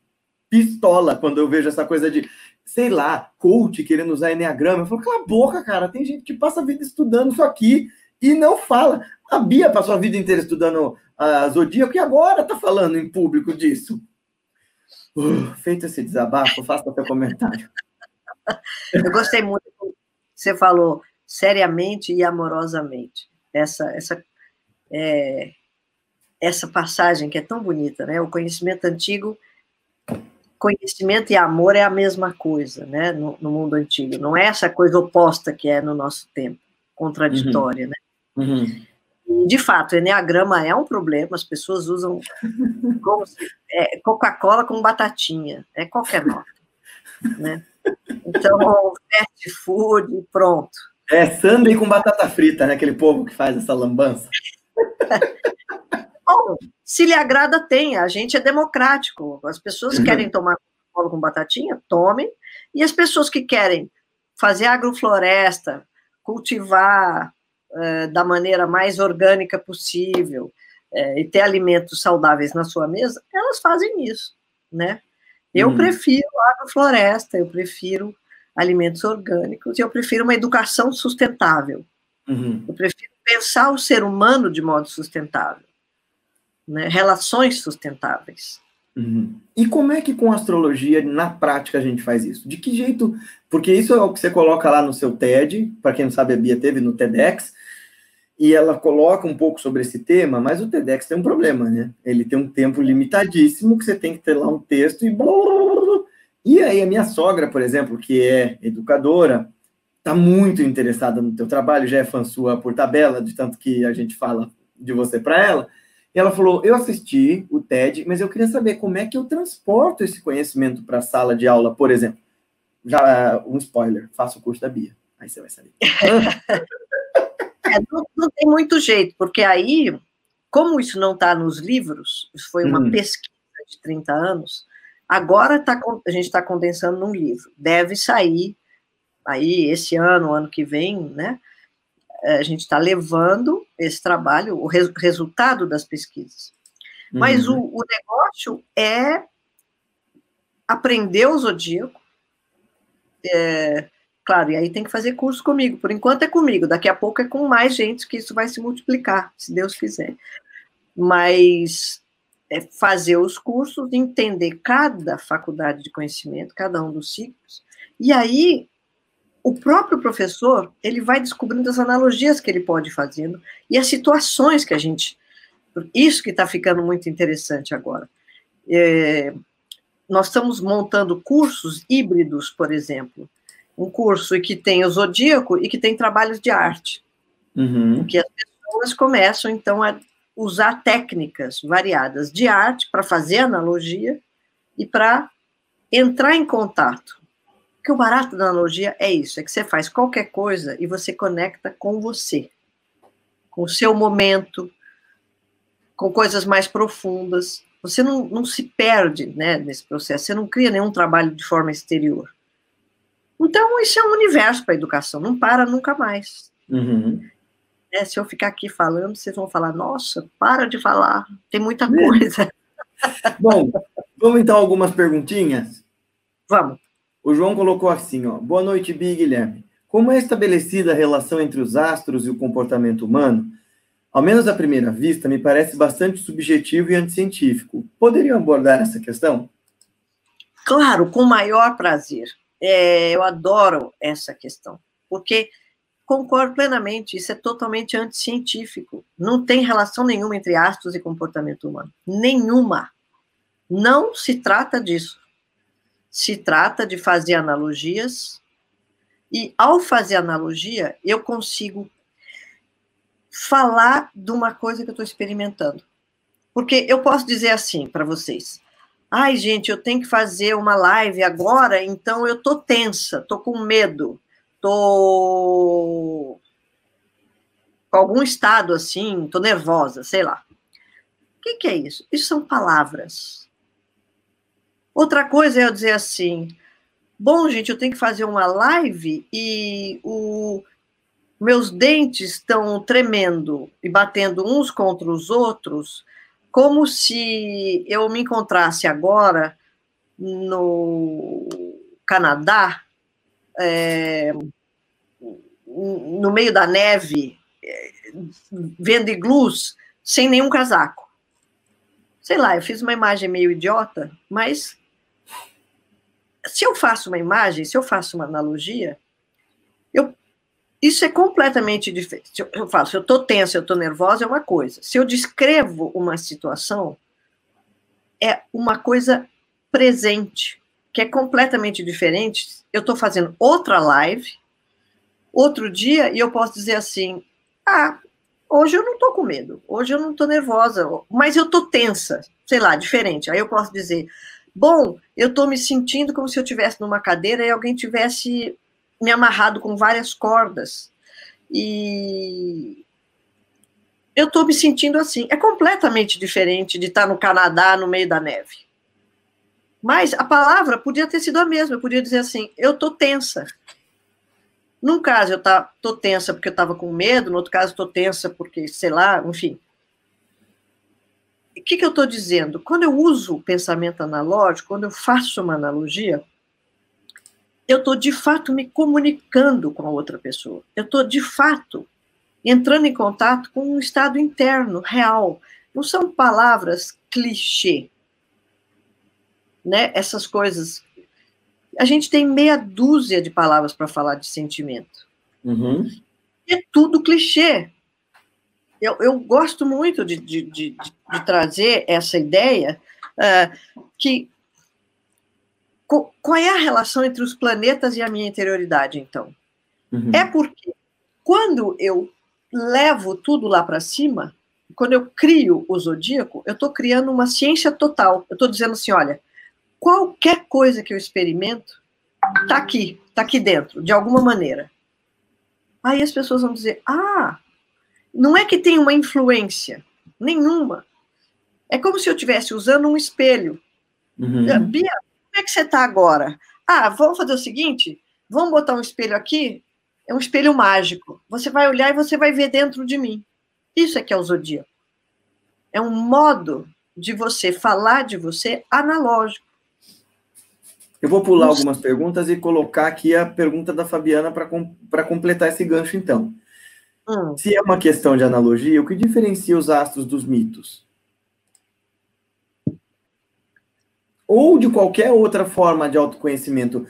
pistola quando eu vejo essa coisa de, sei lá, coach querendo usar Enneagrama. Eu falo, cala a boca, cara, tem gente que passa a vida estudando isso aqui e não fala. A Bia passou a vida inteira estudando a Zodíaco e agora está falando em público disso. Uh, feito esse desabafo, faça seu comentário. Eu gostei muito que você falou seriamente e amorosamente. Essa, essa, é, essa passagem que é tão bonita, né? O conhecimento antigo, conhecimento e amor é a mesma coisa, né? No, no mundo antigo. Não é essa coisa oposta que é no nosso tempo, contraditória, uhum. né? Uhum. De fato, o Enneagrama é um problema, as pessoas usam é, Coca-Cola com batatinha, é qualquer nota. Né? Então, fast food, pronto. É sundae com batata frita, né? Aquele povo que faz essa lambança. Bom, se lhe agrada, tem. A gente é democrático. As pessoas que querem tomar Coca-Cola com batatinha, tomem. E as pessoas que querem fazer agrofloresta, cultivar é, da maneira mais orgânica possível é, e ter alimentos saudáveis na sua mesa, elas fazem isso, né? Eu uhum. prefiro agrofloresta, eu prefiro alimentos orgânicos e eu prefiro uma educação sustentável. Uhum. Eu prefiro pensar o ser humano de modo sustentável, né? relações sustentáveis. Uhum. E como é que com astrologia, na prática, a gente faz isso? De que jeito? Porque isso é o que você coloca lá no seu TED, para quem não sabe, a Bia teve no TEDx, e ela coloca um pouco sobre esse tema, mas o TEDx tem um problema, né? Ele tem um tempo limitadíssimo, que você tem que ter lá um texto e... E aí a minha sogra, por exemplo, que é educadora, está muito interessada no teu trabalho, já é fã sua por tabela, de tanto que a gente fala de você para ela, ela falou: Eu assisti o TED, mas eu queria saber como é que eu transporto esse conhecimento para a sala de aula, por exemplo. Já um spoiler: faça o curso da Bia. Aí você vai saber. É, não, não, tem muito jeito, porque aí, como isso não está nos livros, isso foi uma hum. pesquisa de 30 anos, agora tá, a gente está condensando num livro. Deve sair aí esse ano, ano que vem, né? É, a gente está levando esse trabalho, o res, resultado das pesquisas. Mas uhum. o, o, negócio é aprender o zodíaco, é, Claro, e aí tem que fazer curso comigo. Por enquanto é comigo, daqui a pouco é com mais gente que isso vai se multiplicar, se Deus quiser. Mas é fazer os cursos, entender cada faculdade de conhecimento, cada um dos ciclos, e aí o próprio professor ele vai descobrindo as analogias que ele pode fazendo e as situações que a gente. Isso que está ficando muito interessante agora. É, nós estamos montando cursos híbridos, por exemplo, um curso que tem o zodíaco e que tem trabalhos de arte. Uhum. Que as pessoas começam, então, a usar técnicas variadas de arte para fazer analogia e para entrar em contato Porque o barato da analogia é isso, é que você faz qualquer coisa e você conecta com você, com o seu momento, com coisas mais profundas. Você não, não se perde né, nesse processo, você não cria nenhum trabalho de forma exterior. Então, isso é um universo para a educação, não para nunca mais. Uhum. É, se eu ficar aqui falando, vocês vão falar, nossa, para de falar, tem muita é. coisa. Bom, vamos então algumas perguntinhas? Vamos. O João colocou assim, ó. Boa noite, Bi Guilherme. Como é estabelecida a relação entre os astros e o comportamento humano? Ao menos à primeira vista, me parece bastante subjetivo e anticientífico. Poderiam abordar essa questão? Claro, com maior prazer. É, eu adoro essa questão, porque concordo plenamente, isso é totalmente anticientífico. Não tem relação nenhuma entre astros e comportamento humano. Nenhuma. Não se trata disso se trata de fazer analogias, e ao fazer analogia, eu consigo falar de uma coisa que eu estou experimentando. Porque eu posso dizer assim para vocês: ai, gente, eu tenho que fazer uma live agora, então eu tô tensa, tô com medo, tô com algum estado assim, tô nervosa, sei lá. O que, que é isso? Isso são palavras. Outra coisa é eu dizer assim: bom, gente, eu tenho que fazer uma live e o meus dentes estão tremendo e batendo uns contra os outros, como se eu me encontrasse agora no Canadá, é, no meio da neve, é, vendo iglus, sem nenhum casaco. Sei lá, eu fiz uma imagem meio idiota, mas se eu faço uma imagem, se eu faço uma analogia, eu, isso é completamente diferente. Eu, eu falo, se eu estou tensa, eu estou nervosa, é uma coisa. Se eu descrevo uma situação, é uma coisa presente, que é completamente diferente. Eu estou fazendo outra live, outro dia, e eu posso dizer assim: ah, hoje eu não estou com medo, hoje eu não estou nervosa, mas eu estou tensa, sei lá, diferente. Aí eu posso dizer: Bom, eu estou me sentindo como se eu estivesse numa cadeira e alguém tivesse me amarrado com várias cordas. E eu estou me sentindo assim. É completamente diferente de estar no Canadá, no meio da neve. Mas a palavra podia ter sido a mesma. Eu podia dizer assim: eu estou tensa. Num caso, eu estou tensa porque eu estava com medo, no outro caso, estou tensa porque, sei lá, enfim o que, que eu estou dizendo? Quando eu uso o pensamento analógico, quando eu faço uma analogia, eu estou de fato me comunicando com a outra pessoa. Eu estou de fato entrando em contato com um estado interno, real. Não são palavras clichê. Né? Essas coisas. A gente tem meia dúzia de palavras para falar de sentimento. Uhum. É tudo clichê eu, eu gosto muito de, de, de, de trazer essa ideia uh, que qual é a relação entre os planetas e a minha interioridade, então? Uhum. É porque quando eu levo tudo lá para cima, quando eu crio o zodíaco, eu estou criando uma ciência total. Eu estou dizendo assim: olha, qualquer coisa que eu experimento está aqui, está aqui dentro, de alguma maneira. Aí as pessoas vão dizer: ah, não é que tem uma influência, nenhuma. É como se eu estivesse usando um espelho. Uhum. Bia, como é que você está agora? Ah, vamos fazer o seguinte: vamos botar um espelho aqui? É um espelho mágico. Você vai olhar e você vai ver dentro de mim. Isso é que é o zodíaco. É um modo de você falar de você analógico. Eu vou pular algumas perguntas e colocar aqui a pergunta da Fabiana para com, completar esse gancho, então. Hum. Se é uma questão de analogia, o que diferencia os astros dos mitos? Ou de qualquer outra forma de autoconhecimento.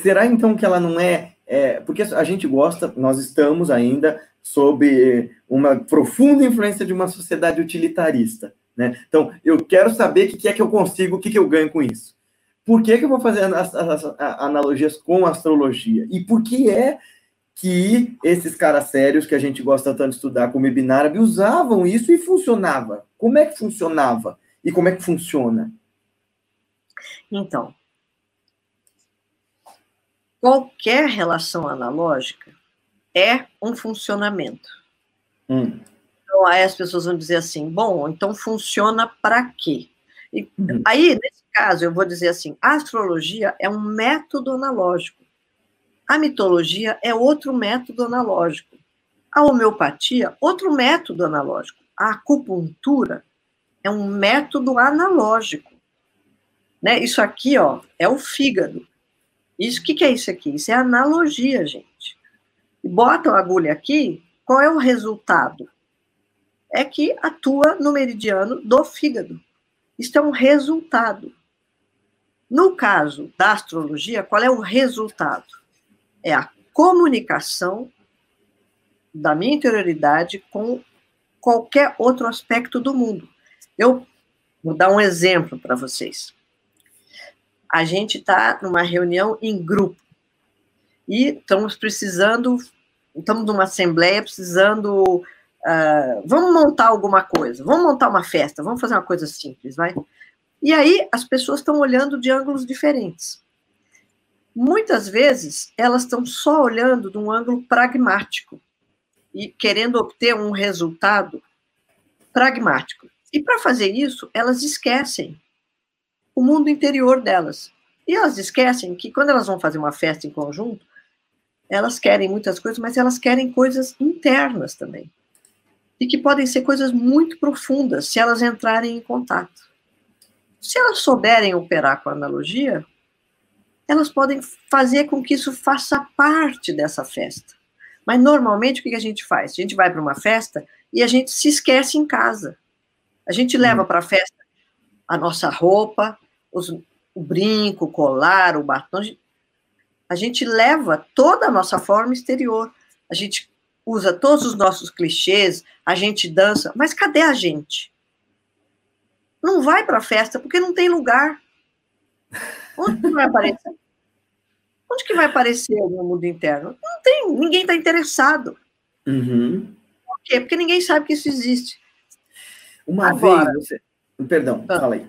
Será então que ela não é, é. Porque a gente gosta, nós estamos ainda sob uma profunda influência de uma sociedade utilitarista. Né? Então, eu quero saber o que é que eu consigo, o que, que eu ganho com isso. Por que, que eu vou fazer as, as, as analogias com astrologia? E por que é que esses caras sérios que a gente gosta tanto de estudar, como Ibn Arabi, usavam isso e funcionava. Como é que funcionava? E como é que funciona? Então, qualquer relação analógica é um funcionamento. Hum. Então, aí as pessoas vão dizer assim: bom, então funciona para quê? E, uhum. Aí, nesse caso, eu vou dizer assim: a astrologia é um método analógico. A mitologia é outro método analógico. A homeopatia, outro método analógico. A acupuntura é um método analógico. Né? Isso aqui, ó, é o fígado. Isso, o que, que é isso aqui? Isso é analogia, gente. Bota a agulha aqui, qual é o resultado? É que atua no meridiano do fígado. Isso é um resultado. No caso da astrologia, qual é o resultado? É a comunicação da minha interioridade com qualquer outro aspecto do mundo. Eu vou dar um exemplo para vocês. A gente está numa reunião em grupo e estamos precisando, estamos numa assembleia precisando, uh, vamos montar alguma coisa, vamos montar uma festa, vamos fazer uma coisa simples, vai? E aí as pessoas estão olhando de ângulos diferentes. Muitas vezes elas estão só olhando de um ângulo pragmático e querendo obter um resultado pragmático. E para fazer isso, elas esquecem o mundo interior delas. E elas esquecem que quando elas vão fazer uma festa em conjunto, elas querem muitas coisas, mas elas querem coisas internas também. E que podem ser coisas muito profundas se elas entrarem em contato. Se elas souberem operar com analogia, elas podem fazer com que isso faça parte dessa festa. Mas normalmente o que a gente faz? A gente vai para uma festa e a gente se esquece em casa. A gente leva para a festa a nossa roupa, os, o brinco, o colar, o batom. A gente leva toda a nossa forma exterior. A gente usa todos os nossos clichês, a gente dança, mas cadê a gente? Não vai para a festa porque não tem lugar. Onde vai aparecer? Onde que vai aparecer no mundo interno? Não tem, ninguém está interessado. Uhum. Por quê? Porque ninguém sabe que isso existe. Uma Agora, vez você. Perdão, ah, fala aí.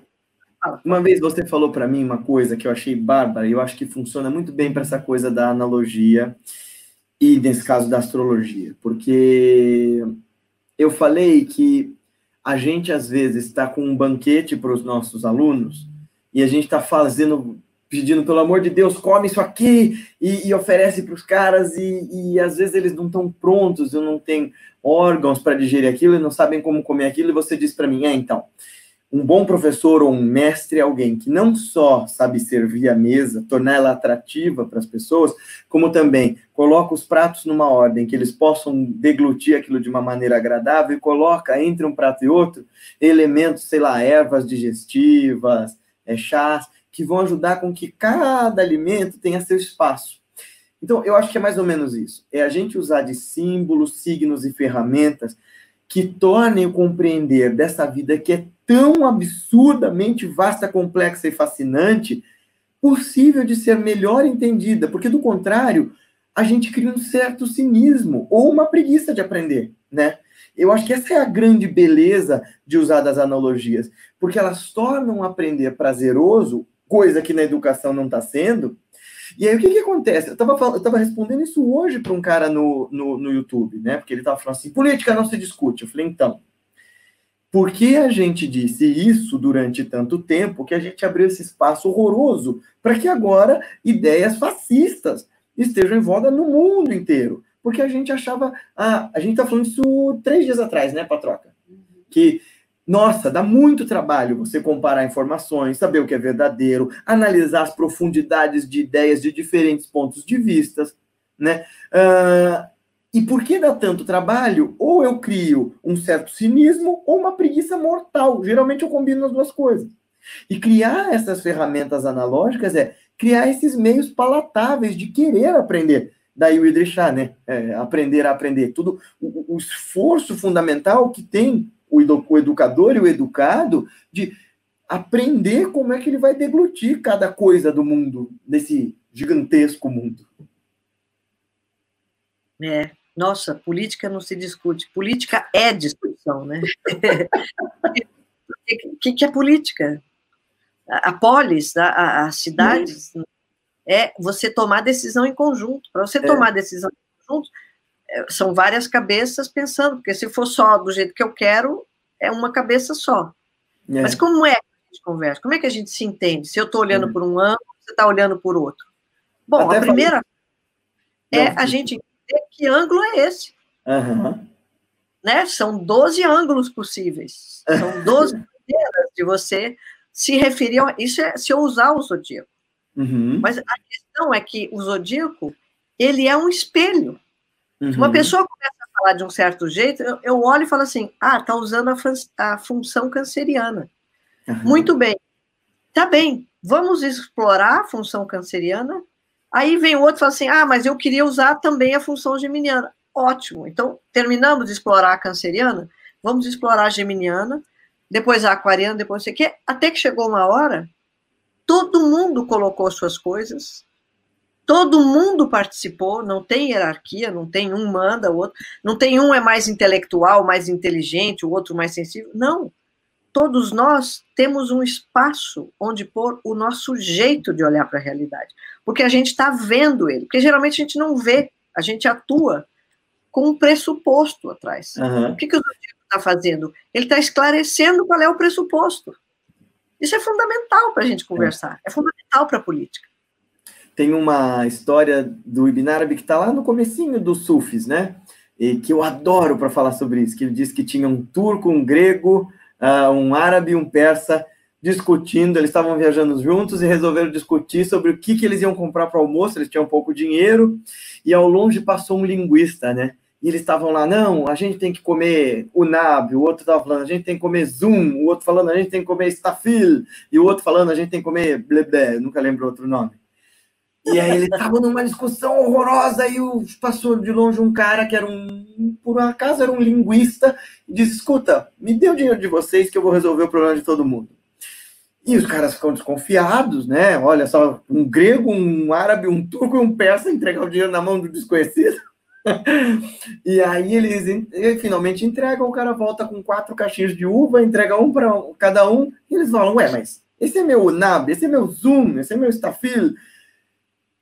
Fala. Uma vez você falou para mim uma coisa que eu achei bárbara, e eu acho que funciona muito bem para essa coisa da analogia e, nesse caso, da astrologia. Porque eu falei que a gente, às vezes, está com um banquete para os nossos alunos e a gente está fazendo pedindo, pelo amor de Deus, come isso aqui e, e oferece para os caras, e, e, às vezes eles não estão prontos, eu não tenho órgãos para digerir aquilo e não sabem como comer aquilo, e você diz para mim, é, então, um bom professor ou um mestre é alguém que não só sabe servir a mesa, tornar ela atrativa para as pessoas, como também coloca os pratos numa ordem que eles possam deglutir aquilo de uma maneira agradável e coloca entre um prato e outro elementos, sei lá, ervas digestivas, é, chás, que vão ajudar com que cada alimento tenha seu espaço. Então, eu acho que é mais ou menos isso. É a gente usar de símbolos, signos e ferramentas que tornem o compreender dessa vida que é tão absurdamente vasta, complexa e fascinante, possível de ser melhor entendida, porque do contrário, a gente cria um certo cinismo ou uma preguiça de aprender, né? Eu acho que essa é a grande beleza de usar das analogias, porque elas tornam aprender prazeroso coisa que na educação não está sendo. E aí o que, que acontece? Eu estava respondendo isso hoje para um cara no, no, no, YouTube, né? Porque ele estava falando assim: política não se discute. Eu falei, então, por que a gente disse isso durante tanto tempo que a gente abriu esse espaço horroroso para que agora ideias fascistas estejam em voga no mundo inteiro? Porque a gente achava. Ah, a gente está falando isso três dias atrás, né, Patroca? Que nossa, dá muito trabalho você comparar informações, saber o que é verdadeiro, analisar as profundidades de ideias de diferentes pontos de vista, né? Uh, e por que dá tanto trabalho? Ou eu crio um certo cinismo ou uma preguiça mortal. Geralmente eu combino as duas coisas. E criar essas ferramentas analógicas é criar esses meios palatáveis de querer aprender. Daí o Idrixá, né? É, aprender a aprender. Tudo o, o esforço fundamental que tem o, o educador e o educado de aprender como é que ele vai deglutir cada coisa do mundo, desse gigantesco mundo. É, nossa, política não se discute. Política é discussão, né? O que, que, é política? A, polis, a, as cidades, é você tomar decisão em conjunto. Para você é. tomar decisão em conjunto, é, são várias cabeças pensando, porque se for só do jeito que eu quero, é uma cabeça só. É. Mas como é que a gente conversa? Como é que a gente se entende? Se eu estou olhando por um ângulo, você está olhando por outro. Bom, Até a primeira é a gente entender que ângulo é esse. Uhum. Né? São 12 ângulos possíveis. São 12 maneiras de você se referir. A... Isso é se eu usar o zodíaco. Uhum. Mas a questão é que o zodíaco, ele é um espelho. Uhum. Uma pessoa começa a falar de um certo jeito, eu, eu olho e falo assim, ah, tá usando a, a função canceriana. Uhum. Muito bem. Tá bem, vamos explorar a função canceriana. Aí vem o outro e fala assim, ah, mas eu queria usar também a função geminiana. Ótimo. Então, terminamos de explorar a canceriana, vamos explorar a geminiana, depois a aquariana, depois não sei o quê, até que chegou uma hora, todo mundo colocou suas coisas, todo mundo participou, não tem hierarquia, não tem um manda, o outro, não tem um é mais intelectual, mais inteligente, o outro mais sensível. Não. Todos nós temos um espaço onde pôr o nosso jeito de olhar para a realidade, porque a gente está vendo ele, porque geralmente a gente não vê, a gente atua com um pressuposto atrás. Uhum. O que, que o Zodíaco está fazendo? Ele está esclarecendo qual é o pressuposto. Isso é fundamental para a gente conversar, é, é fundamental para a política tem uma história do Ibn Arabi que está lá no comecinho dos Sufis, né? E que eu adoro para falar sobre isso, que ele diz que tinha um turco, um grego, uh, um árabe e um persa discutindo, eles estavam viajando juntos e resolveram discutir sobre o que, que eles iam comprar para o almoço, eles tinham pouco dinheiro, e ao longe passou um linguista, né? E eles estavam lá, não, a gente tem que comer unab, o outro estava falando, a gente tem que comer zoom, o outro falando, a gente tem que comer stafil, e o outro falando, a gente tem que comer blebé, nunca lembro outro nome. E aí ele estava numa discussão horrorosa e passou de longe um cara que era um, por acaso era um linguista, e disse: escuta, me dê o dinheiro de vocês que eu vou resolver o problema de todo mundo. E os caras ficam desconfiados, né? Olha só, um grego, um árabe, um turco e um persa entregar o dinheiro na mão do desconhecido. e aí eles, finalmente entregam, o cara volta com quatro caixinhas de uva, entrega um para cada um, e eles falam, ué, mas esse é meu nab, esse é meu zoom, esse é meu stafil,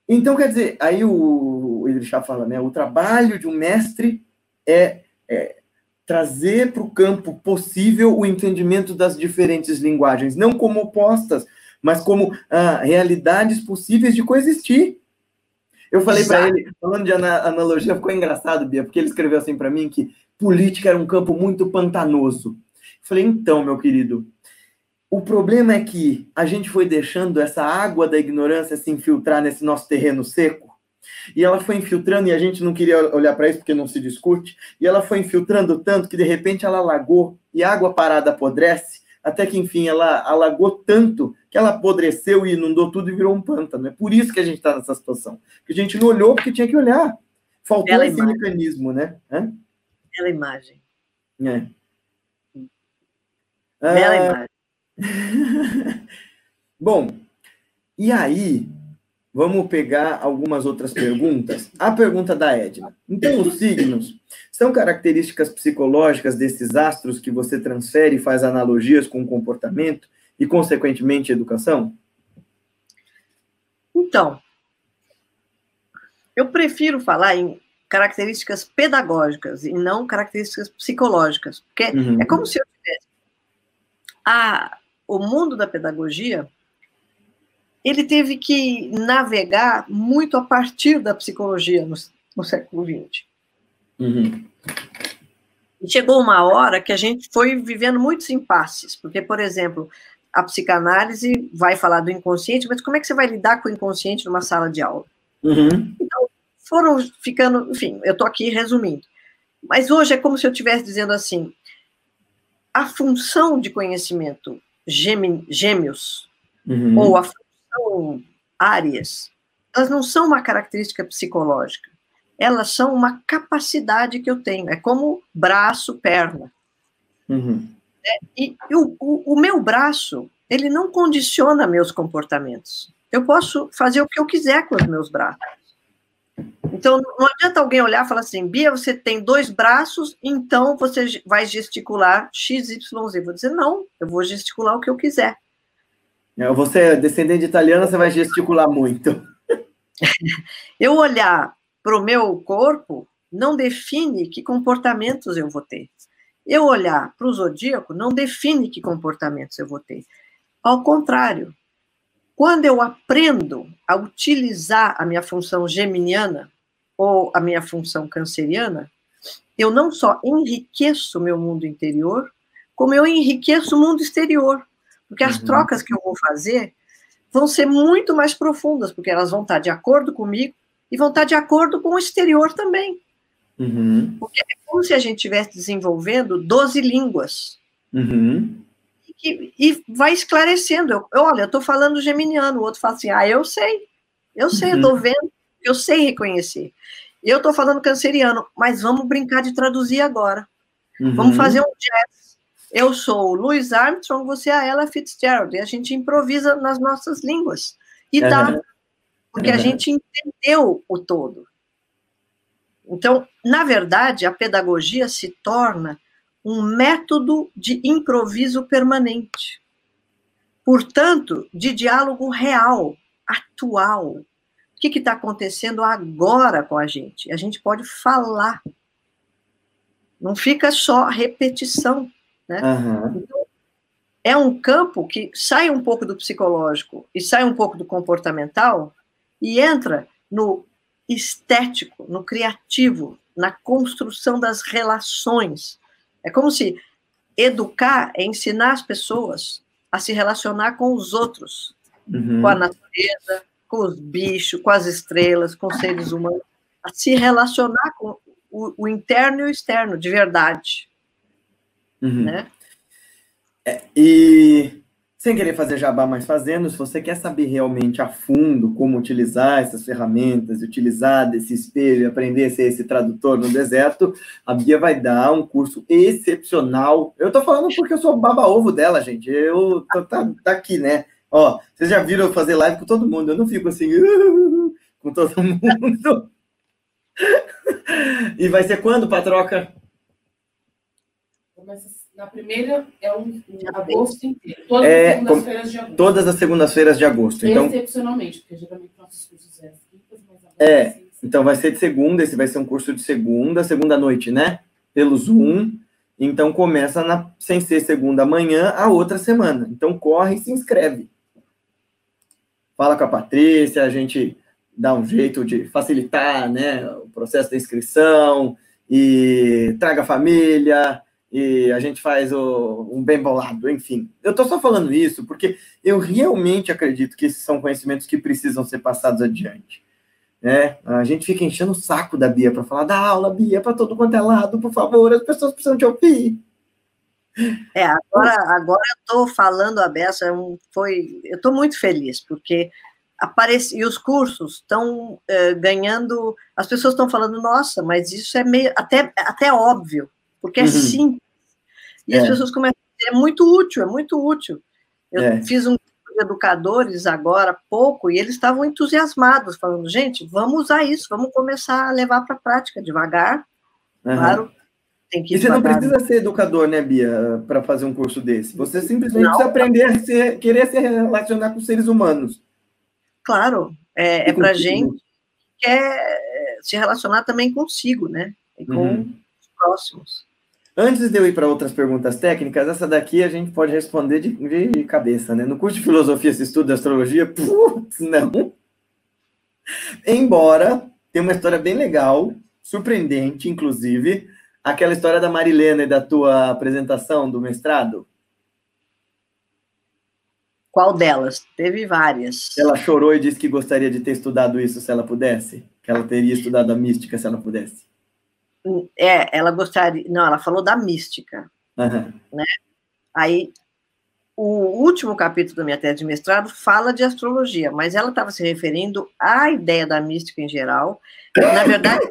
então, quer dizer, aí o, o Idris fala, né? O trabalho de um mestre é, é trazer para o campo possível o entendimento das diferentes linguagens, não como opostas, mas como ah, realidades possíveis de coexistir. Eu falei para ele, falando de analogia, ficou engraçado, Bia, porque ele escreveu assim para mim que política era um campo muito pantanoso. Eu falei, então, meu querido, o problema é que a gente foi deixando essa água da ignorância se infiltrar nesse nosso terreno seco. E ela foi infiltrando, e a gente não queria olhar para isso porque não se discute, e ela foi infiltrando tanto que de repente ela alagou, e a água parada apodrece, até que enfim ela alagou tanto que ela apodreceu e inundou tudo e virou um pântano. É por isso que a gente está nessa situação. Que a gente não olhou porque tinha que olhar. Faltou Bela esse imagem. mecanismo, né? Hã? Bela imagem. É. Bela ah, imagem. Bom, e aí, vamos pegar algumas outras perguntas. A pergunta da Edna. Então, os signos são características psicológicas desses astros que você transfere e faz analogias com o comportamento e, consequentemente, educação? Então, eu prefiro falar em características pedagógicas e não características psicológicas, porque uhum. é como se eu tivesse a, o mundo da pedagogia, ele teve que navegar muito a partir da psicologia no, no século XX. Uhum. E chegou uma hora que a gente foi vivendo muitos impasses, porque, por exemplo, a psicanálise vai falar do inconsciente, mas como é que você vai lidar com o inconsciente numa sala de aula? Uhum. Então, foram ficando, enfim, eu estou aqui resumindo. Mas hoje é como se eu estivesse dizendo assim: a função de conhecimento gêmeos, uhum. ou a função áreas, elas não são uma característica psicológica. Elas são uma capacidade que eu tenho. É como braço, perna. Uhum. É, e, e o, o, o meu braço, ele não condiciona meus comportamentos. Eu posso fazer o que eu quiser com os meus braços. Então, não adianta alguém olhar e falar assim, Bia, você tem dois braços, então você vai gesticular X, Y, Z. Vou dizer, não, eu vou gesticular o que eu quiser. Você é descendente de italiana, você vai gesticular muito. eu olhar para o meu corpo não define que comportamentos eu vou ter. Eu olhar para o zodíaco não define que comportamentos eu vou ter. Ao contrário, quando eu aprendo a utilizar a minha função geminiana ou a minha função canceriana, eu não só enriqueço o meu mundo interior, como eu enriqueço o mundo exterior. Porque as uhum. trocas que eu vou fazer vão ser muito mais profundas, porque elas vão estar de acordo comigo e vão estar de acordo com o exterior também. Uhum. Porque é como se a gente estivesse desenvolvendo 12 línguas. Uhum. E, e, vai esclarecendo. Eu, olha, eu estou falando geminiano, o outro fala assim: ah, eu sei, eu sei, eu estou uhum. vendo, eu sei reconhecer. Eu estou falando canceriano, mas vamos brincar de traduzir agora. Uhum. Vamos fazer um jazz. Eu sou o Louis Armstrong, você é a Ella Fitzgerald. E a gente improvisa nas nossas línguas. E dá, uhum. porque a gente entendeu o todo. Então, na verdade, a pedagogia se torna um método de improviso permanente. Portanto, de diálogo real, atual. O que está acontecendo agora com a gente? A gente pode falar. Não fica só repetição. Né? Uhum. Então, é um campo que sai um pouco do psicológico e sai um pouco do comportamental e entra no estético, no criativo, na construção das relações. É como se educar é ensinar as pessoas a se relacionar com os outros, uhum. com a natureza, com os bichos, com as estrelas, com os seres humanos, a se relacionar com o, o interno e o externo, de verdade. Uhum. Né? É, e sem querer fazer jabá, mas fazendo, se você quer saber realmente a fundo como utilizar essas ferramentas, utilizar desse espelho e aprender a ser esse tradutor no deserto, a Bia vai dar um curso excepcional. Eu tô falando porque eu sou baba-ovo dela, gente. Eu tô, tá, tá, aqui, né? Ó, vocês já viram eu fazer live com todo mundo. Eu não fico assim com todo mundo. e vai ser quando, Patroca? Começa na primeira é um, um agosto inteiro. Todas é, as segundas-feiras de agosto. Todas as segundas-feiras de agosto. Então, Excepcionalmente, porque geralmente nossos cursos é quintas, mas É, então vai ser de segunda, esse vai ser um curso de segunda, segunda noite, né? Pelo Zoom. Então começa na, sem ser segunda manhã, a outra semana. Então corre e se inscreve. Fala com a Patrícia, a gente dá um jeito de facilitar né, o processo da inscrição e traga a família, e a gente faz o, um bem bolado, enfim. Eu estou só falando isso porque eu realmente acredito que esses são conhecimentos que precisam ser passados adiante. Né? A gente fica enchendo o saco da Bia para falar da aula, Bia, para todo quanto é lado, por favor, as pessoas precisam te ouvir. É, agora, agora eu estou falando a beça, é foi, eu estou muito feliz, porque aparece, e os cursos estão é, ganhando, as pessoas estão falando, nossa, mas isso é meio, até, até óbvio, porque é uhum. simples, e é. as pessoas começam a dizer, é muito útil, é muito útil. Eu é. fiz um de educadores agora, pouco, e eles estavam entusiasmados, falando, gente, vamos usar isso, vamos começar a levar para a prática devagar, uhum. claro. Tem que e você não precisa ser educador, né, Bia, para fazer um curso desse. Você simplesmente não. precisa aprender a ser, querer se relacionar com seres humanos. Claro, é, é para gente que quer se relacionar também consigo, né? E com uhum. os próximos. Antes de eu ir para outras perguntas técnicas, essa daqui a gente pode responder de, de cabeça, né? No curso de filosofia se estuda astrologia? Putz, não. Embora tenha uma história bem legal, surpreendente, inclusive, aquela história da Marilena e da tua apresentação do mestrado. Qual delas? Teve várias. Ela chorou e disse que gostaria de ter estudado isso se ela pudesse, que ela teria estudado a mística se ela pudesse. É, ela gostaria. Não, ela falou da mística. Uhum. Né? Aí, o último capítulo da minha tese de mestrado fala de astrologia, mas ela estava se referindo à ideia da mística em geral. Na verdade,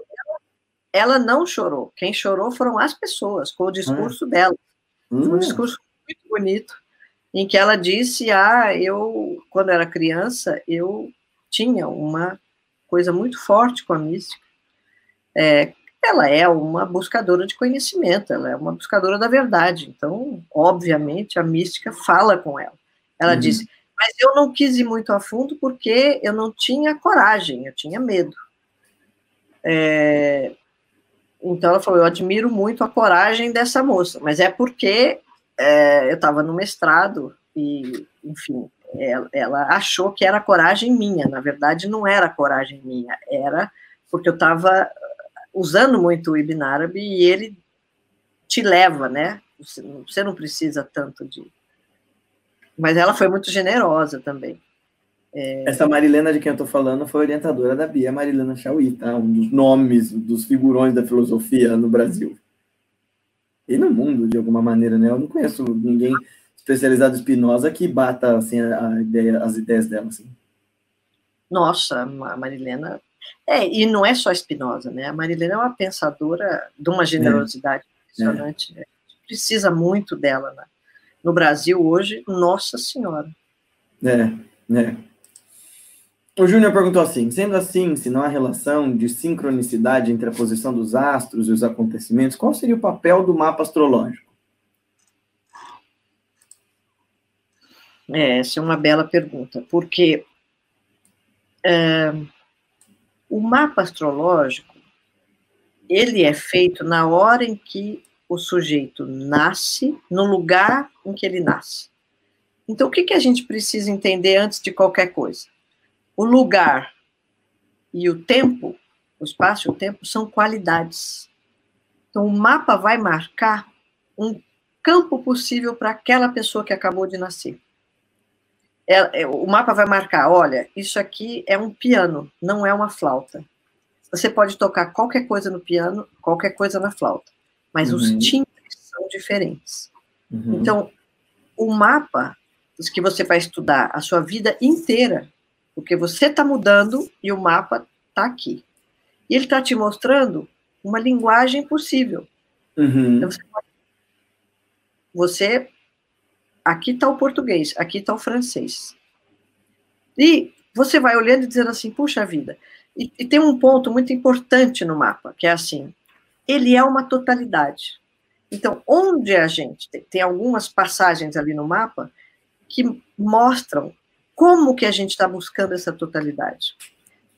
ela, não chorou. Quem chorou foram as pessoas, com o discurso uhum. dela. Foi um hum. discurso muito bonito, em que ela disse: Ah, eu, quando era criança, eu tinha uma coisa muito forte com a mística. É, ela é uma buscadora de conhecimento, ela é uma buscadora da verdade. Então, obviamente, a mística fala com ela. Ela uhum. disse: Mas eu não quis ir muito a fundo porque eu não tinha coragem, eu tinha medo. É, então ela falou: Eu admiro muito a coragem dessa moça, mas é porque é, eu estava no mestrado e, enfim, ela, ela, achou que era coragem minha. Na verdade, não era coragem minha, era porque eu estava usando muito o Ibn Arabi e ele te leva, né? Você não precisa tanto de. Mas ela foi muito generosa também. É... Essa Marilena de quem eu estou falando foi orientadora da Bia Marilena Chauí, tá? Um dos nomes, dos figurões da filosofia no Brasil. E no mundo, de alguma maneira, né? Eu não conheço ninguém especializado em Spinoza que bata assim, a ideia, as ideias dela. Assim. Nossa, a Marilena. É, e não é só Spinoza, né? A Marilena é uma pensadora de uma generosidade é. impressionante. É. Precisa muito dela né? no Brasil hoje, nossa senhora. É, né? O Júnior perguntou assim: sendo assim, se não há relação de sincronicidade entre a posição dos astros e os acontecimentos, qual seria o papel do mapa astrológico? É, essa é uma bela pergunta, porque é, o mapa astrológico ele é feito na hora em que o sujeito nasce, no lugar em que ele nasce. Então, o que, que a gente precisa entender antes de qualquer coisa? O lugar e o tempo, o espaço e o tempo, são qualidades. Então, o mapa vai marcar um campo possível para aquela pessoa que acabou de nascer. É, é, o mapa vai marcar: olha, isso aqui é um piano, não é uma flauta. Você pode tocar qualquer coisa no piano, qualquer coisa na flauta, mas uhum. os timbres são diferentes. Uhum. Então, o mapa que você vai estudar a sua vida inteira porque você está mudando e o mapa está aqui. E ele está te mostrando uma linguagem possível. Uhum. Então, você, você, aqui está o português, aqui está o francês. E você vai olhando e dizendo assim, puxa vida. E, e tem um ponto muito importante no mapa, que é assim, ele é uma totalidade. Então, onde a gente tem, tem algumas passagens ali no mapa que mostram como que a gente está buscando essa totalidade?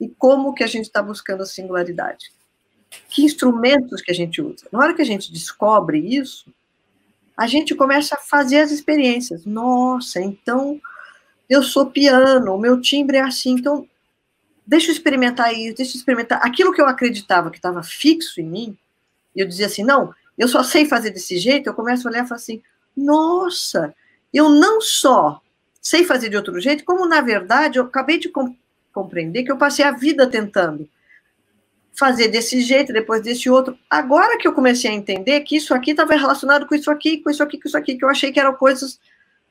E como que a gente está buscando a singularidade? Que instrumentos que a gente usa? Na hora que a gente descobre isso, a gente começa a fazer as experiências. Nossa, então eu sou piano, o meu timbre é assim, então deixa eu experimentar isso, deixa eu experimentar. Aquilo que eu acreditava que estava fixo em mim, eu dizia assim, não, eu só sei fazer desse jeito, eu começo a olhar e falo assim, nossa, eu não só sei fazer de outro jeito, como na verdade eu acabei de compreender que eu passei a vida tentando fazer desse jeito, depois desse outro. Agora que eu comecei a entender que isso aqui estava relacionado com isso aqui, com isso aqui, com isso aqui, que eu achei que eram coisas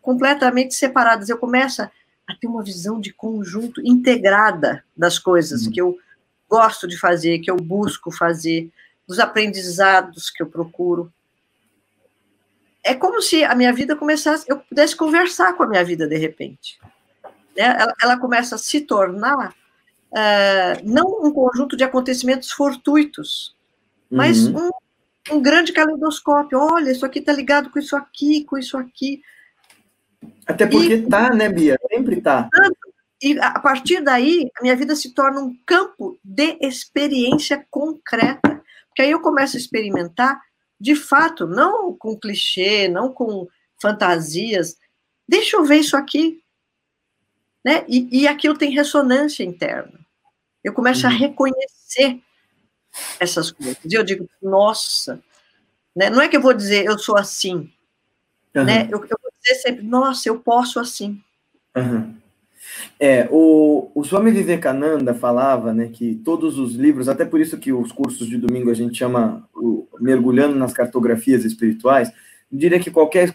completamente separadas. Eu começo a ter uma visão de conjunto integrada das coisas uhum. que eu gosto de fazer, que eu busco fazer, dos aprendizados que eu procuro é como se a minha vida começasse, eu pudesse conversar com a minha vida de repente. Né? Ela, ela começa a se tornar uh, não um conjunto de acontecimentos fortuitos, mas uhum. um, um, grande caleidoscópio. Olha, isso aqui está ligado com isso aqui, com isso aqui. Até porque e, tá, né, Bia? Sempre tá. E a partir daí, a minha vida se torna um campo de experiência concreta. Porque aí eu começo a experimentar de fato, não com clichê, não com fantasias. Deixa eu ver isso aqui. Né? E, e aquilo tem ressonância interna. Eu começo uhum. a reconhecer essas coisas. E eu digo, nossa, né? não é que eu vou dizer eu sou assim. Uhum. Né? Eu, eu, vou dizer sempre, nossa, eu posso assim. Uhum. É, o, o Swami Vivekananda falava né, que todos os livros, até por isso que os cursos de domingo a gente chama o, mergulhando nas cartografias espirituais, diria que qualquer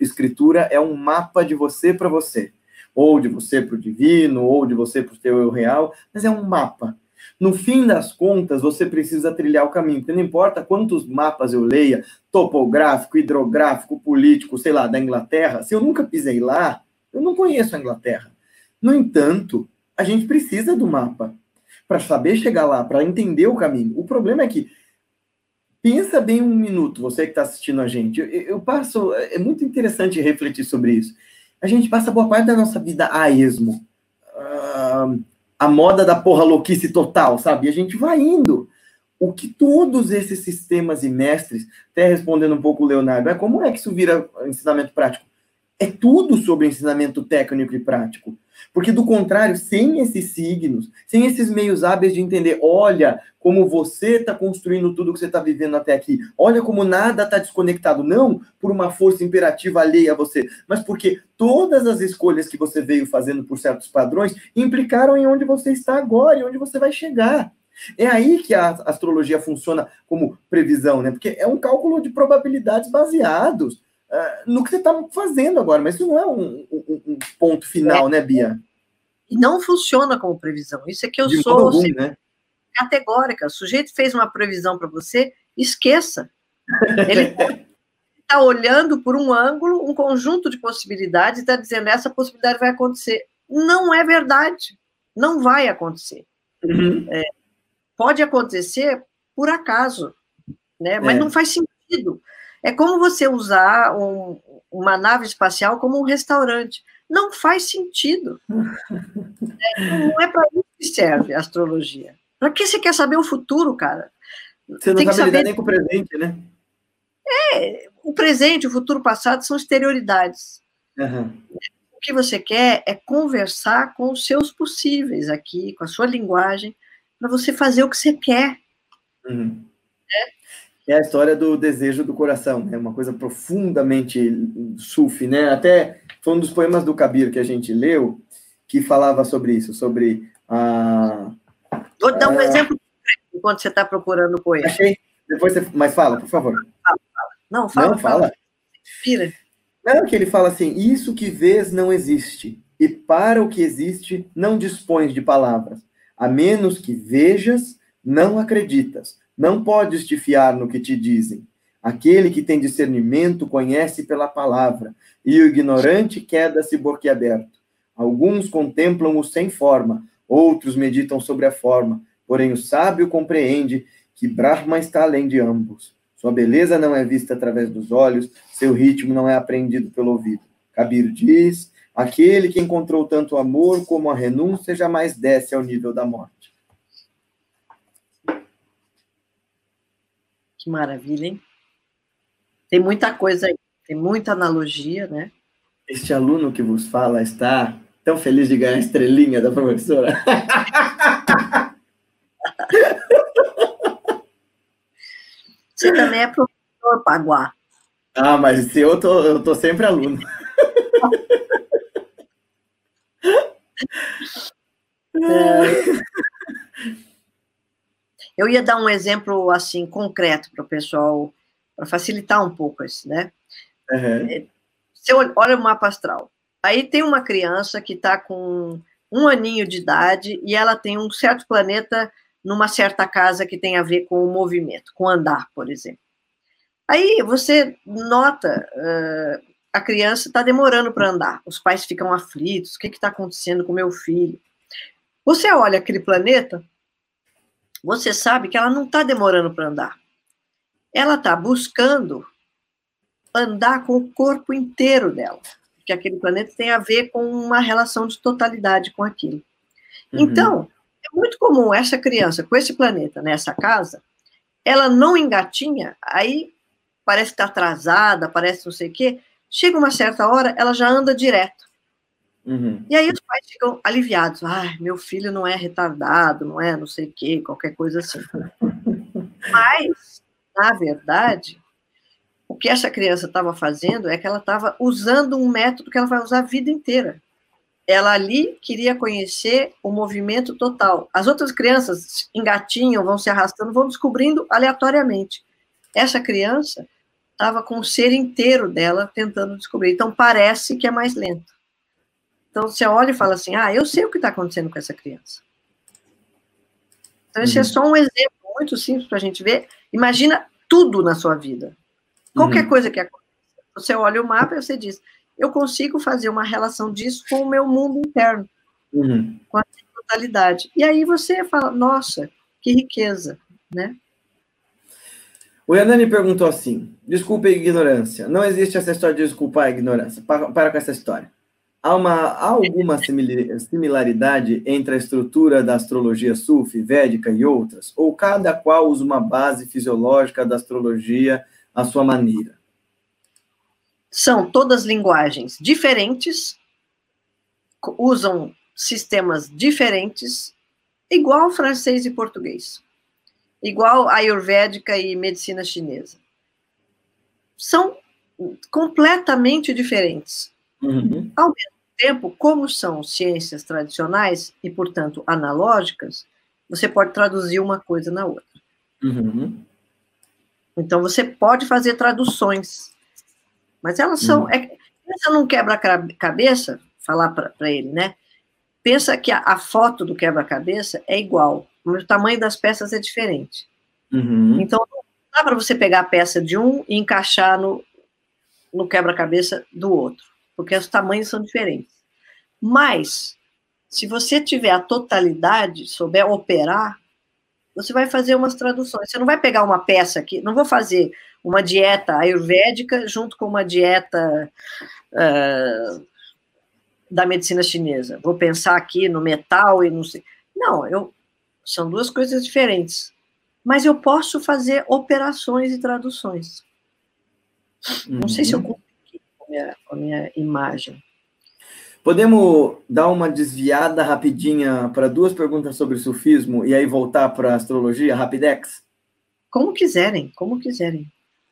escritura é um mapa de você para você, ou de você para o divino, ou de você para o teu eu real, mas é um mapa. No fim das contas, você precisa trilhar o caminho, porque não importa quantos mapas eu leia, topográfico, hidrográfico, político, sei lá, da Inglaterra, se eu nunca pisei lá, eu não conheço a Inglaterra. No entanto, a gente precisa do mapa para saber chegar lá, para entender o caminho. O problema é que pensa bem um minuto, você que está assistindo a gente. Eu, eu, passo, é muito interessante refletir sobre isso. A gente passa boa parte da nossa vida a esmo. Uh, a moda da porra louquice total, sabe? E a gente vai indo. O que todos esses sistemas e mestres, até respondendo um pouco o Leonardo, é como é que isso vira ensinamento prático? É tudo sobre ensinamento técnico e prático. Porque, do contrário, sem esses signos, sem esses meios hábeis de entender, olha como você está construindo tudo que você está vivendo até aqui, olha como nada está desconectado, não por uma força imperativa alheia a você, mas porque todas as escolhas que você veio fazendo por certos padrões implicaram em onde você está agora e onde você vai chegar. É aí que a astrologia funciona como previsão, né? Porque é um cálculo de probabilidades baseados uh, no que você está fazendo agora, mas isso não é um, um, um ponto final, é. né, Bia? E não funciona como previsão. Isso é que eu de sou algum, assim, né? categórica. O sujeito fez uma previsão para você, esqueça. Ele está olhando por um ângulo, um conjunto de possibilidades, e está dizendo essa possibilidade vai acontecer. Não é verdade. Não vai acontecer. Uhum. É, pode acontecer por acaso, né? Mas é. não faz sentido. É como você usar um, uma nave espacial como um restaurante. Não faz sentido. é, não é para isso que serve a astrologia. Para que você quer saber o futuro, cara? Você não Tem sabe saber... lidar nem com o presente, né? É, o presente, o futuro passado são exterioridades. Uhum. O que você quer é conversar com os seus possíveis aqui, com a sua linguagem, para você fazer o que você quer. Uhum. É? É a história do desejo do coração, é né? uma coisa profundamente sufi, né? Até foi um dos poemas do Kabir que a gente leu que falava sobre isso, sobre a. Vou dar um a... exemplo enquanto você está procurando o poema. Achei. Depois você... Mas fala, por favor. Fala, fala. Não, fala. Não, fala. Pira. Não, que ele fala assim: isso que vês não existe, e para o que existe não dispões de palavras. A menos que vejas, não acreditas. Não podes te fiar no que te dizem. Aquele que tem discernimento conhece pela palavra, e o ignorante queda-se boquiaberto. Alguns contemplam-o sem forma, outros meditam sobre a forma, porém o sábio compreende que Brahma está além de ambos. Sua beleza não é vista através dos olhos, seu ritmo não é aprendido pelo ouvido. Kabir diz: Aquele que encontrou tanto amor como a renúncia jamais desce ao nível da morte. Que maravilha, hein? Tem muita coisa aí, tem muita analogia, né? Este aluno que vos fala está tão feliz de ganhar a estrelinha da professora. Você também é professor, Paguá. Ah, mas se eu tô, eu tô sempre aluno. É. Eu ia dar um exemplo assim concreto para o pessoal, para facilitar um pouco isso, né? Uhum. Você olha o mapa astral. Aí tem uma criança que está com um aninho de idade e ela tem um certo planeta numa certa casa que tem a ver com o movimento, com andar, por exemplo. Aí você nota uh, a criança está demorando para andar, os pais ficam aflitos, o que está acontecendo com meu filho? Você olha aquele planeta, você sabe que ela não está demorando para andar. Ela está buscando andar com o corpo inteiro dela, porque aquele planeta tem a ver com uma relação de totalidade com aquilo. Uhum. Então, é muito comum essa criança com esse planeta nessa casa, ela não engatinha, aí parece que está atrasada, parece não sei o quê, Chega uma certa hora, ela já anda direto. Uhum. E aí os pais ficam aliviados. Ah, meu filho não é retardado, não é não sei o quê, qualquer coisa assim. Mas, na verdade, o que essa criança estava fazendo é que ela estava usando um método que ela vai usar a vida inteira. Ela ali queria conhecer o movimento total. As outras crianças engatinham, vão se arrastando, vão descobrindo aleatoriamente. Essa criança estava com o ser inteiro dela tentando descobrir. Então, parece que é mais lento. Então, você olha e fala assim: ah, eu sei o que está acontecendo com essa criança. Então, esse é uhum. é só um exemplo muito simples para a gente ver. Imagina tudo na sua vida. Qualquer uhum. coisa que aconteça. Você olha o mapa e você diz: eu consigo fazer uma relação disso com o meu mundo interno, uhum. com a totalidade. E aí você fala: nossa, que riqueza, né? O Yanani perguntou assim: desculpe a ignorância. Não existe essa história de desculpar a ignorância. Para, para com essa história. Há, uma, há alguma similaridade entre a estrutura da astrologia sufi, védica e outras? Ou cada qual usa uma base fisiológica da astrologia à sua maneira? São todas linguagens diferentes, usam sistemas diferentes, igual francês e português, igual ayurvédica e medicina chinesa. São completamente diferentes. Uhum. Ao mesmo tempo, como são ciências tradicionais e, portanto, analógicas, você pode traduzir uma coisa na outra. Uhum. Então, você pode fazer traduções, mas elas são. Uhum. É, pensa num quebra-cabeça, falar para ele, né? Pensa que a, a foto do quebra-cabeça é igual, mas o tamanho das peças é diferente. Uhum. Então, não dá para você pegar a peça de um e encaixar no, no quebra-cabeça do outro porque os tamanhos são diferentes. Mas, se você tiver a totalidade, souber operar, você vai fazer umas traduções. Você não vai pegar uma peça aqui, não vou fazer uma dieta ayurvédica junto com uma dieta uh, da medicina chinesa. Vou pensar aqui no metal e não sei. Não, eu, são duas coisas diferentes. Mas eu posso fazer operações e traduções. Uhum. Não sei se eu uhum minha, a minha imagem. Podemos dar uma desviada rapidinha para duas perguntas sobre sufismo e aí voltar para a astrologia, rapidex? Como quiserem, como quiserem.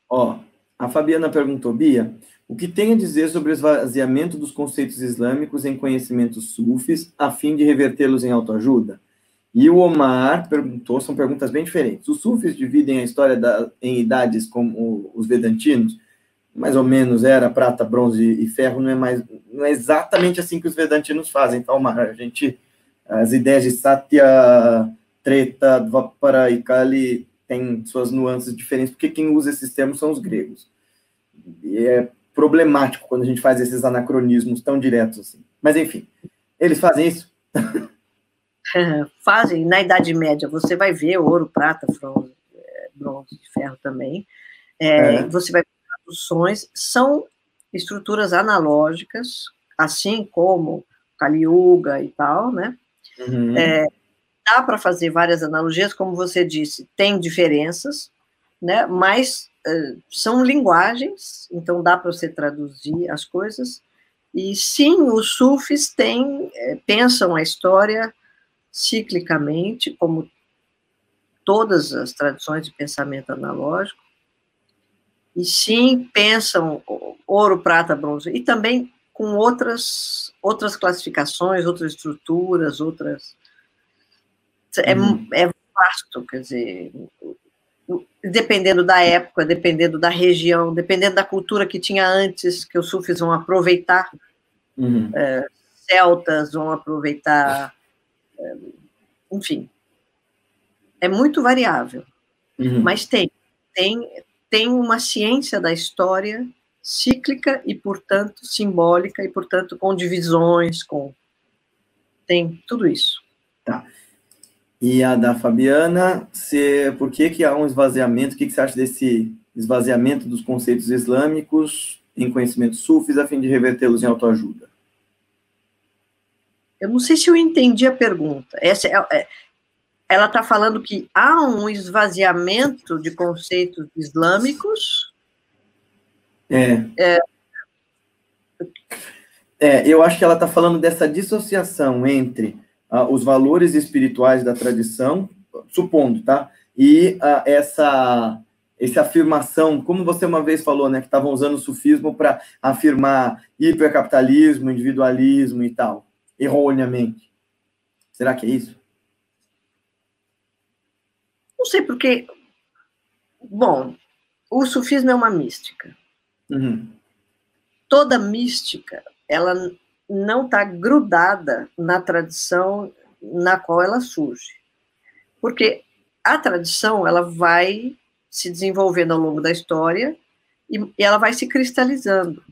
Ó, a Fabiana perguntou, Bia, o que tem a dizer sobre o esvaziamento dos conceitos islâmicos em conhecimentos sufis, a fim de revertê-los em autoajuda? E o Omar perguntou, são perguntas bem diferentes. Os sufis dividem a história da, em idades como os vedantinos, mais ou menos era prata, bronze e ferro, não é mais não é exatamente assim que os vedantinos fazem, tá, Omar? A gente as ideias de Satya, Treta, Dvapara e Kali têm suas nuances diferentes, porque quem usa esses termos são os gregos. E é problemático quando a gente faz esses anacronismos tão diretos assim. Mas enfim, eles fazem isso? fazem na Idade Média. Você vai ver ouro, prata, bronze, é, bronze ferro também. É, é. Você vai construções são estruturas analógicas, assim como Kali Yuga e tal, né? Uhum. É, dá para fazer várias analogias, como você disse, tem diferenças, né? Mas uh, são linguagens, então dá para você traduzir as coisas. E sim, os sufis têm, é, pensam a história ciclicamente, como todas as tradições de pensamento analógico, e sim pensam ouro, prata, bronze, e também com outras, outras classificações, outras estruturas, outras. É, uhum. é vasto, quer dizer, dependendo da época, dependendo da região, dependendo da cultura que tinha antes, que os sufis vão aproveitar, uhum. é, celtas vão aproveitar, é, enfim, é muito variável, uhum. mas tem, tem, tem uma ciência da história cíclica e, portanto, simbólica, e, portanto, com divisões, com. Tem tudo isso. Tá. E a da Fabiana, se, por que, que há um esvaziamento? O que, que você acha desse esvaziamento dos conceitos islâmicos em conhecimentos sufis a fim de revertê-los em autoajuda? Eu não sei se eu entendi a pergunta. Essa é, é ela está falando que há um esvaziamento de conceitos islâmicos. É. é, é eu acho que ela está falando dessa dissociação entre uh, os valores espirituais da tradição, supondo, tá? E uh, essa essa afirmação, como você uma vez falou, né, que estavam usando o sufismo para afirmar hipercapitalismo, individualismo e tal, erroneamente. Será que é isso? Não sei porque. Bom, o sufismo é uma mística. Uhum. Toda mística, ela não está grudada na tradição na qual ela surge. Porque a tradição, ela vai se desenvolvendo ao longo da história e, ela vai se cristalizando.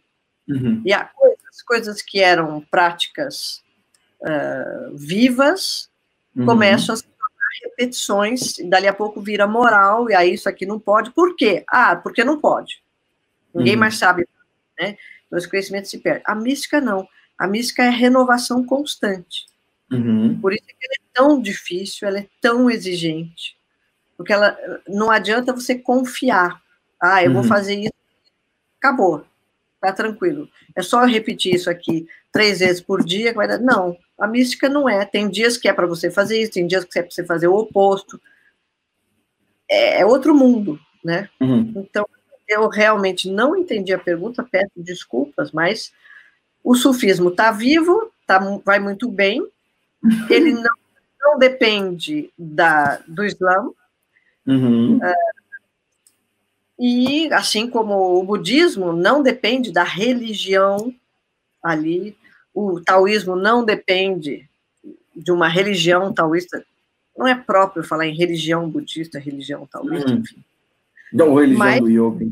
Uhum. E há coisas, coisas que eram práticas uh, vivas uhum. começam a se repetições, e dali a pouco vira moral, e aí isso aqui não pode. Por quê? Ah, porque não pode. Ninguém uhum. mais sabe, né? Então, esse conhecimento se perde. A mística não. A mística é renovação constante. Uhum. Por isso que ela é tão difícil, ela é tão exigente. Porque ela não adianta você confiar. Ah, eu uhum. vou fazer isso. Acabou. Tá tranquilo. É só repetir isso aqui três vezes por dia que vai dar. Não, a mística não é. Tem dias que é para você fazer isso, tem dias que é para você fazer o oposto. É, é outro mundo, né? Uhum. Então, eu realmente não entendi a pergunta, peço desculpas, mas o sufismo está vivo, tá, vai muito bem, ele não, não depende da, do Islã, uhum. uh, e assim como o budismo não depende da religião ali, o taoísmo não depende de uma religião taoísta, não é próprio falar em religião budista, religião taoísta, uhum. enfim. Não, religião mas, do yoga.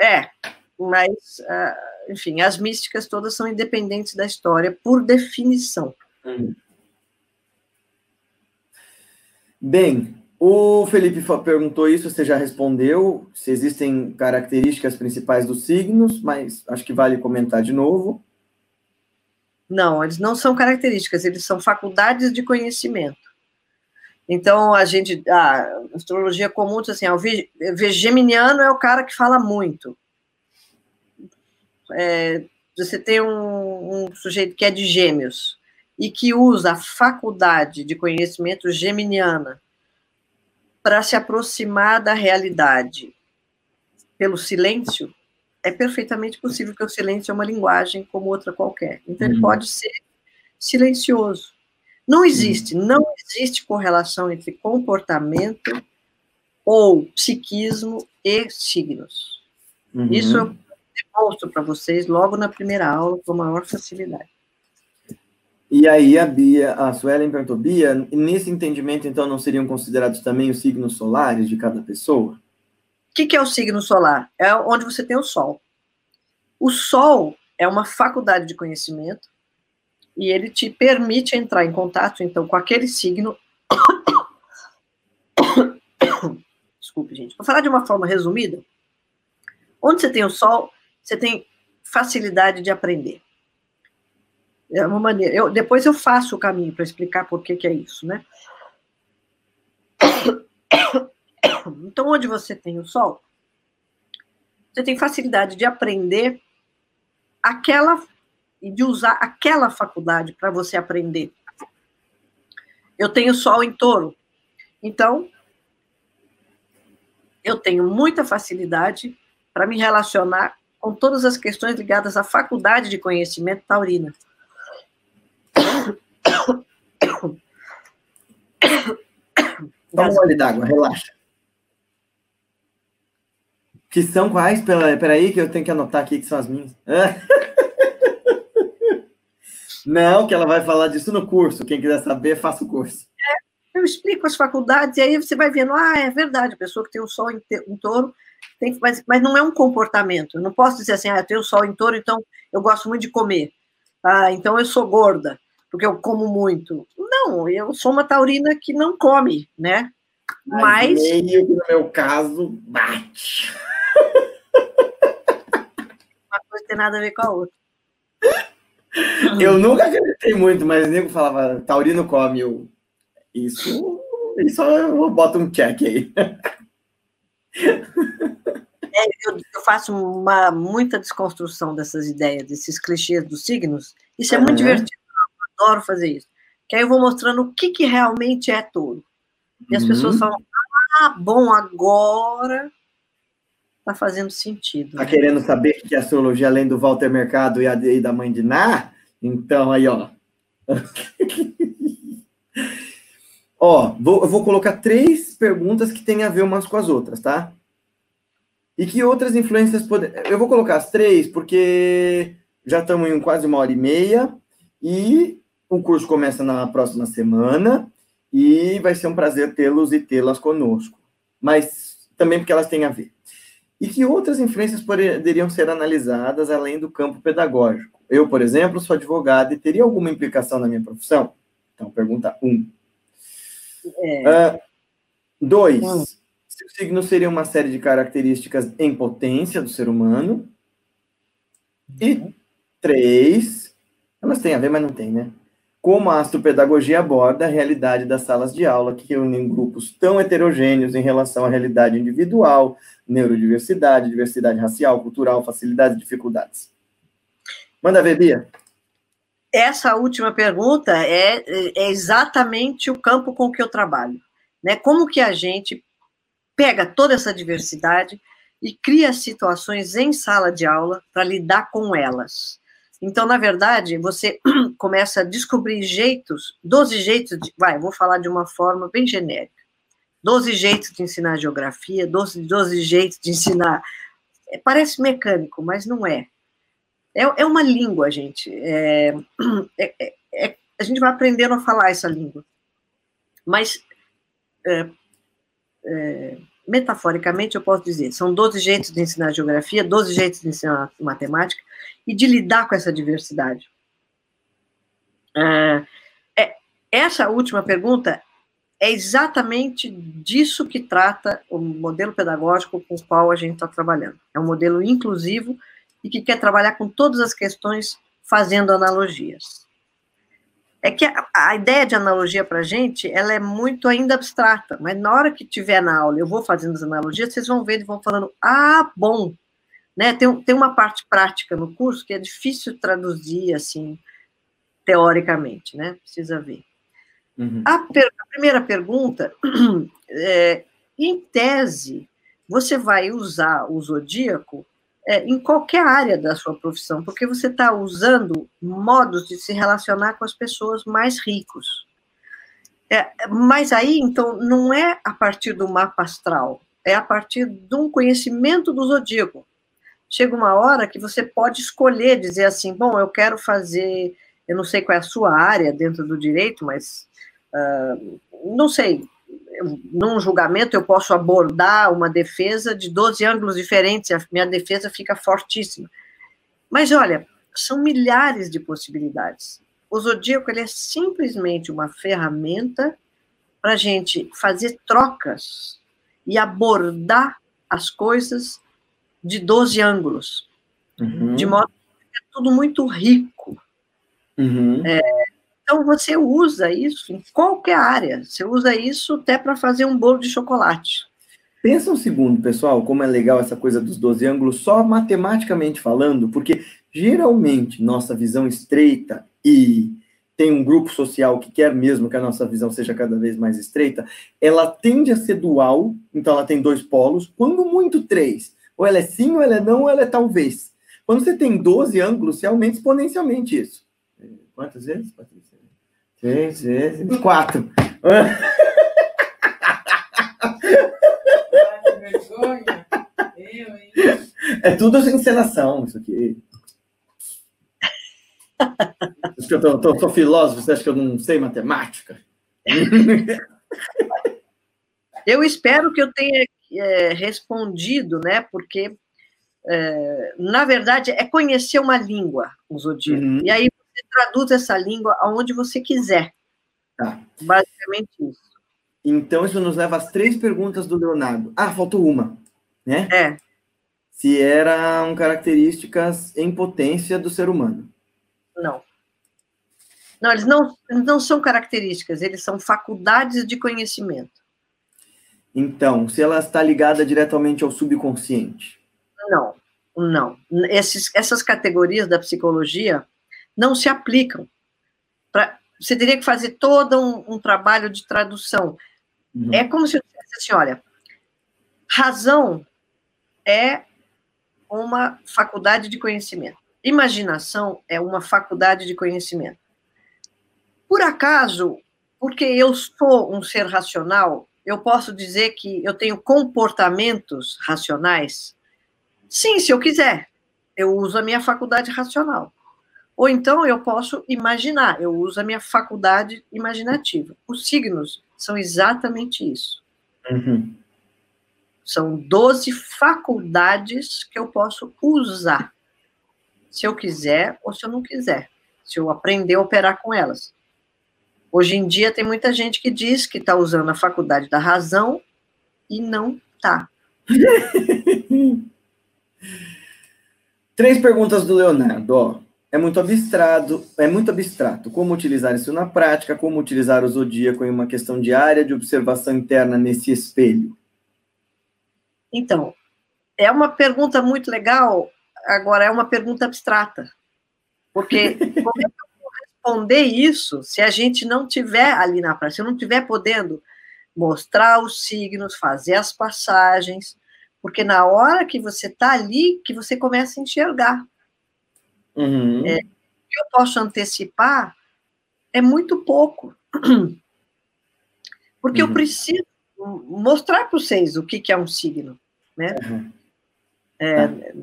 É, mas, uh, enfim, as místicas todas são independentes da história, por definição. Uhum. Bem, o Felipe perguntou isso, você já respondeu, se existem características principais dos signos, mas acho que vale comentar de novo. Não, eles não são características, eles são faculdades de conhecimento. Então, a gente, a astrologia comum assim, o geminiano é o cara que fala muito. É, você tem um, um, sujeito que é de gêmeos e que usa a faculdade de conhecimento geminiana para se aproximar da realidade pelo silêncio, é perfeitamente possível que o silêncio é uma linguagem como outra qualquer. Então, ele uhum. pode ser silencioso. Não existe, não existe correlação entre comportamento ou psiquismo e signos. Uhum. Isso eu demonstro para vocês logo na primeira aula com maior facilidade. E aí a Bia, a Suelen perguntou, Bia, nesse entendimento, então, não seriam considerados também os signos solares de cada pessoa? O que, que é o signo solar? É onde você tem o Sol. O Sol é uma faculdade de conhecimento e ele te permite entrar em contato, então, com aquele signo. Desculpe, gente. Para falar de uma forma resumida, onde você tem o Sol, você tem facilidade de aprender. É uma maneira. Eu, depois eu faço o caminho para explicar por que, que é isso, né? Então, onde você tem o Sol, você tem facilidade de aprender aquela e de usar aquela faculdade para você aprender. Eu tenho sol em touro, então eu tenho muita facilidade para me relacionar com todas as questões ligadas à faculdade de conhecimento taurina. Dá um olho d'água, relaxa. Que são quais? Pera, peraí, que eu tenho que anotar aqui que são as minhas. Não, que ela vai falar disso no curso. Quem quiser saber, faça o curso. É, eu explico as faculdades, e aí você vai vendo, ah, é verdade, a pessoa que tem o sol em, em touro, tem, mas, mas não é um comportamento. Eu não posso dizer assim, ah, eu tenho o sol em touro, então eu gosto muito de comer. Ah, então eu sou gorda, porque eu como muito. Não, eu sou uma taurina que não come, né? Mas. mas... Meio que no meu caso, bate. Uma coisa tem nada a ver com a outra. Eu nunca acreditei muito, mas o nego falava, Taurino come. Eu, isso, isso eu boto um check aí. É, eu, eu, faço uma, muita desconstrução dessas ideias, desses clichês dos signos. Isso é muito divertido, eu adoro fazer isso. Que aí eu vou mostrando o que, que realmente é touro. E as uhum. pessoas falam, ah, bom, agora está fazendo sentido. Está querendo saber que a astrologia, além do Walter Mercado e, a, e da mãe de Ná? Então, aí, ó. ó, vou, eu vou colocar três perguntas que têm a ver umas com as outras, tá? E que outras influências podem. Eu vou colocar as três, porque já estamos em quase uma hora e meia e o curso começa na próxima semana e vai ser um prazer tê-los e tê-las conosco. Mas também porque elas têm a ver e que outras influências poderiam ser analisadas além do campo pedagógico. Eu, por exemplo, sou advogado e teria alguma implicação na minha profissão? Então, pergunta um. É. Uh, dois, hum. se o signo seria uma série de características em potência do ser humano. E uhum. três, Elas têm a ver, mas não tem, né? Como a astropedagogia aborda a realidade das salas de aula, que reúnem grupos tão heterogêneos em relação à realidade individual, neurodiversidade, diversidade racial, cultural, facilidades e dificuldades. Manda ver, Bia. Essa última pergunta é, é exatamente o campo com que eu trabalho. Né? Como que a gente pega toda essa diversidade e cria situações em sala de aula para lidar com elas. Então, na verdade, você começa a descobrir jeitos, 12 jeitos, de, vai, vou falar de uma forma bem genérica. 12 jeitos de ensinar geografia, 12, 12 jeitos de ensinar. É, parece mecânico, mas não é. É, é uma língua, gente. É, é, é, é a gente vai aprendendo a falar essa língua. Mas, é, metaforicamente, eu posso dizer, são 12 jeitos de ensinar geografia, 12 jeitos de ensinar matemática, e de lidar com essa diversidade. É, é, essa última pergunta é exatamente disso que trata o modelo pedagógico com o qual a gente está trabalhando. É um modelo inclusivo e que quer trabalhar com todas as questões fazendo analogias. É que a, a ideia de analogia para a gente, ela é muito ainda abstrata, mas na hora que tiver na aula, eu vou fazendo as analogias, vocês vão ver e vão falando, ah, bom, né? Tem, tem uma parte prática no curso que é difícil traduzir, assim, teoricamente, né? Precisa ver. Uhum. A, per, a, primeira pergunta, é, em tese, você vai usar o zodíaco é, em qualquer área da sua profissão, porque você está usando modos de se relacionar com as pessoas mais ricos. É, mas aí, então, não é a partir do mapa astral, é a partir de um conhecimento do zodíaco chega uma hora que você pode escolher, dizer assim, bom, eu quero fazer, eu não sei qual é a sua área dentro do direito, mas uh, não sei, num julgamento eu posso abordar uma defesa de 12 ângulos diferentes, a minha defesa fica fortíssima. Mas olha, são milhares de possibilidades. O zodíaco ele é simplesmente uma ferramenta para a gente fazer trocas e abordar as coisas de 12 ângulos, uhum. de modo que é tudo muito rico. Uhum. É, então, você usa isso em qualquer área. Você usa isso até para fazer um bolo de chocolate. Pensa um segundo, pessoal, como é legal essa coisa dos 12 ângulos, só matematicamente falando, porque geralmente nossa visão estreita e tem um grupo social que quer mesmo que a nossa visão seja cada vez mais estreita, ela tende a ser dual, então ela tem dois polos, quando muito três. Ou ela é sim, ou ela é não, ou ela é talvez. Quando você tem 12 ângulos, você aumenta exponencialmente isso. Quantas vezes, Patrícia? Três vezes. Quatro. É tudo encenação, isso aqui. Acho que eu tô, tô, sou filósofo, você acha que eu não sei matemática? Eu espero que eu tenha é, respondido, né? Porque, é, na verdade, é conhecer uma língua, o zodíaco. Uhum. E aí traduz essa língua aonde você quiser. Tá. Basicamente isso. Então, isso nos leva às três perguntas do Leonardo. Ah, faltou uma, né? É. Se eram características em potência do ser humano. Não. Não, eles não, não são características, eles são faculdades de conhecimento. Então, se ela está ligada diretamente ao subconsciente? Não, não. Esses, essas categorias da psicologia não se aplicam. Pra, você teria que fazer todo um, um trabalho de tradução. Uhum. É como se eu dissesse assim: olha, razão é uma faculdade de conhecimento. Imaginação é uma faculdade de conhecimento. Por acaso, porque eu sou um ser racional, eu posso dizer que eu tenho comportamentos racionais? Sim, se eu quiser. Eu uso a minha faculdade racional. Ou então eu posso imaginar, eu uso a minha faculdade imaginativa. Os signos são exatamente isso. Uhum. São 12 faculdades que eu posso usar, se eu quiser ou se eu não quiser, se eu aprender a operar com elas. Hoje em dia tem muita gente que diz que está usando a faculdade da razão e não está. Três perguntas do Leonardo. É muito abstrato, é muito abstrato. Como utilizar isso na prática? Como utilizar o zodíaco em uma questão diária de observação interna nesse espelho? Então, é uma pergunta muito legal, agora é uma pergunta abstrata. Porque como é que eu vou responder isso se a gente não tiver ali na prática, se eu não tiver podendo mostrar os signos, fazer as passagens, porque na hora que você está ali, que você começa a enxergar. Uhum. É, o que eu posso antecipar é muito pouco. Porque uhum. eu preciso mostrar para vocês o que, que é um signo. Né? Uhum. É,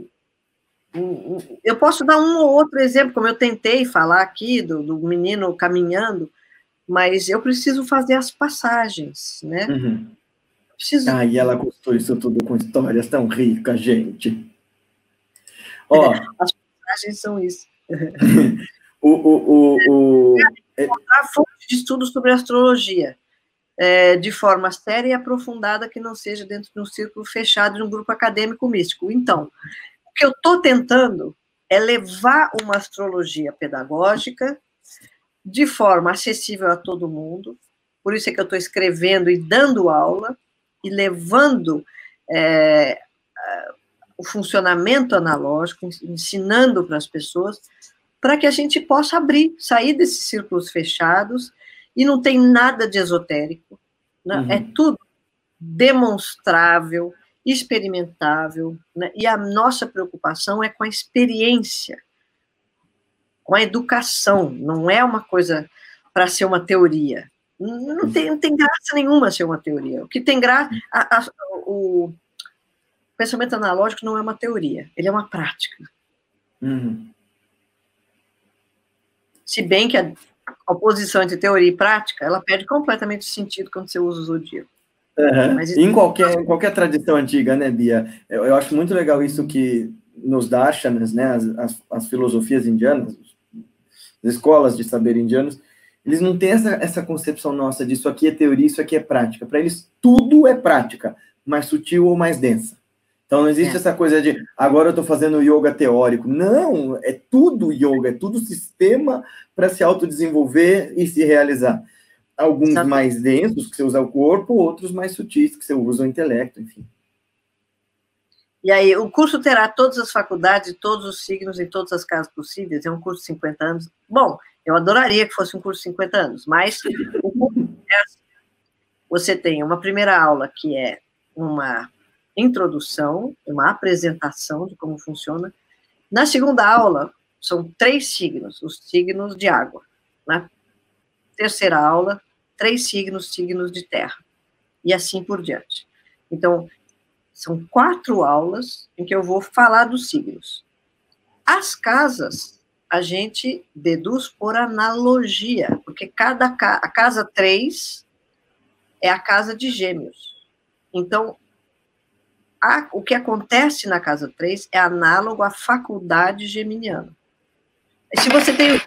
eu posso dar um ou outro exemplo, como eu tentei falar aqui do, do menino caminhando, mas eu preciso fazer as passagens, né? Uhum. Preciso... Ah, e ela gostou isso tudo com histórias tão ricas, gente. Ó, as passagens são isso. o, o, o, o... É... Encontrar fontes de estudos sobre astrologia é, de forma séria e aprofundada que não seja dentro de um círculo fechado de um grupo acadêmico místico. Então, o que eu estou tentando é levar uma astrologia pedagógica de forma acessível a todo mundo, por isso é que eu estou escrevendo e dando aula, e levando é, o funcionamento analógico, ensinando para as pessoas, para que a gente possa abrir, sair desses círculos fechados e não tem nada de esotérico, né? uhum. é tudo demonstrável, experimentável, né? e a nossa preocupação é com a experiência, com a educação, não é uma coisa para ser uma teoria. Não tem, não tem graça nenhuma ser uma teoria. O que tem graça. A, a, o pensamento analógico não é uma teoria, ele é uma prática. Uhum. Se bem que a oposição entre teoria e prática, ela perde completamente o sentido quando você usa o zodíaco. Uhum. Mas em qualquer, em qualquer tradição antiga, né, Bia? Eu, eu, acho muito legal isso que nos darshanas, né, as, as, as, filosofias indianas, as escolas de saber indianos, eles não têm essa, essa concepção nossa de isso aqui é teoria, isso aqui é prática. Para eles, tudo é prática, mais sutil ou mais densa. Então não existe é. essa coisa de agora eu estou fazendo yoga teórico. Não, é tudo yoga, é tudo sistema para se autodesenvolver e se realizar. Alguns Sabe. mais densos, que você usa o corpo, outros mais sutis, que você usa o intelecto, enfim. E aí, o curso terá todas as faculdades, todos os signos em todas as casas possíveis. É um curso de 50 anos. Bom, eu adoraria que fosse um curso de 50 anos, mas o curso é assim. você tem uma primeira aula que é uma introdução, uma apresentação de como funciona. Na segunda aula, são três signos, os signos de água. Na terceira aula, três signos, signos de terra. E assim por diante. Então, são quatro aulas em que eu vou falar dos signos. As casas, a gente deduz por analogia, porque cada a casa 3 é a casa de gêmeos. Então, a, o que acontece na casa 3 é análogo à faculdade geminiana. Se você tem o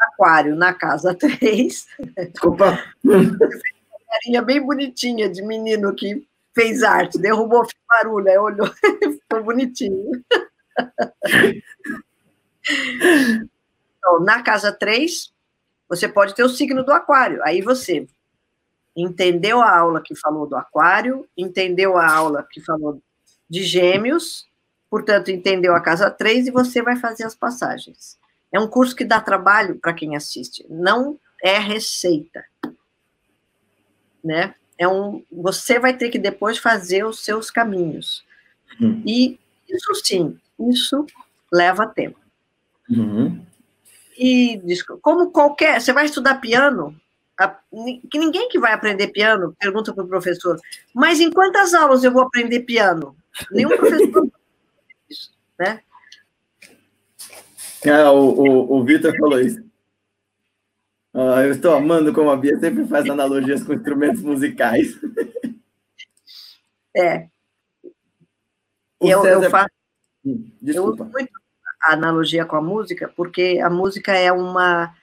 aquário na casa 3, Desculpa. uma bem bonitinha de menino que fez arte, derrubou, fez barulho, aí olhou, ficou bonitinho. Então, na casa 3, você pode ter o signo do aquário. Aí você entendeu a aula que falou do aquário, entendeu a aula que falou de gêmeos, portanto, entendeu a casa 3 e você vai fazer as passagens. É um curso que dá trabalho para quem assiste, não é receita. Né? É um, você vai ter que depois fazer os seus caminhos. Hum. E isso sim, isso leva tempo. Uhum. E como qualquer, você vai estudar piano, que ninguém que vai aprender piano pergunta para o professor, mas em quantas aulas eu vou aprender piano? Nenhum professor né? É, o, o, o Vitor falou isso. Ah, eu estou amando como a Bia sempre faz analogias com instrumentos musicais. É. eu, César... eu faço. Hum, desculpa. Eu uso muito a analogia com a música, porque a música é uma,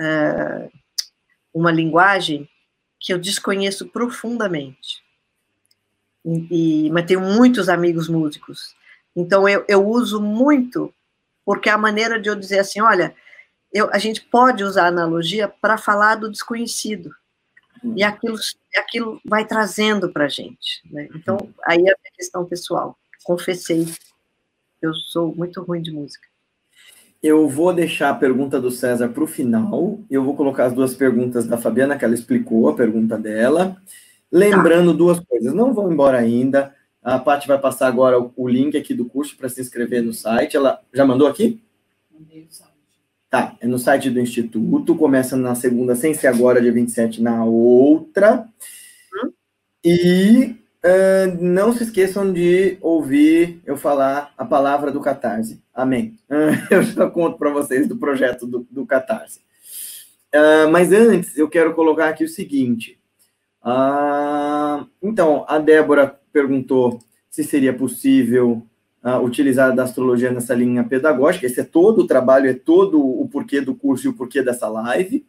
uh, uma linguagem que eu desconheço profundamente e, mas tenho muitos amigos músicos. Então, eu, eu uso muito porque é a maneira de eu dizer assim, olha, eu, a gente pode usar analogia para falar do desconhecido. Hum. E aquilo, aquilo vai trazendo para a gente. Né? Então, aí é a questão pessoal. Confessei, eu sou muito ruim de música. Eu vou deixar a pergunta do César para o final. Eu vou colocar as duas perguntas da Fabiana, que ela explicou a pergunta dela. Lembrando tá. duas coisas, não vão embora ainda. A Paty vai passar agora o, link aqui do curso para se inscrever no site. Ela já mandou aqui? Mandei o site. Tá, é no site do Instituto, começa na segunda, sem ser agora, dia 27, na outra. Hum? E Uh, não se esqueçam de ouvir eu falar a palavra do Catarse. Amém. Uh, eu já conto para vocês do projeto do, do Catarse. Uh, mas antes, eu quero colocar aqui o seguinte. Então, a Débora perguntou se seria possível utilizar a astrologia nessa linha pedagógica. Esse é todo o trabalho, é todo o porquê do curso e o porquê dessa live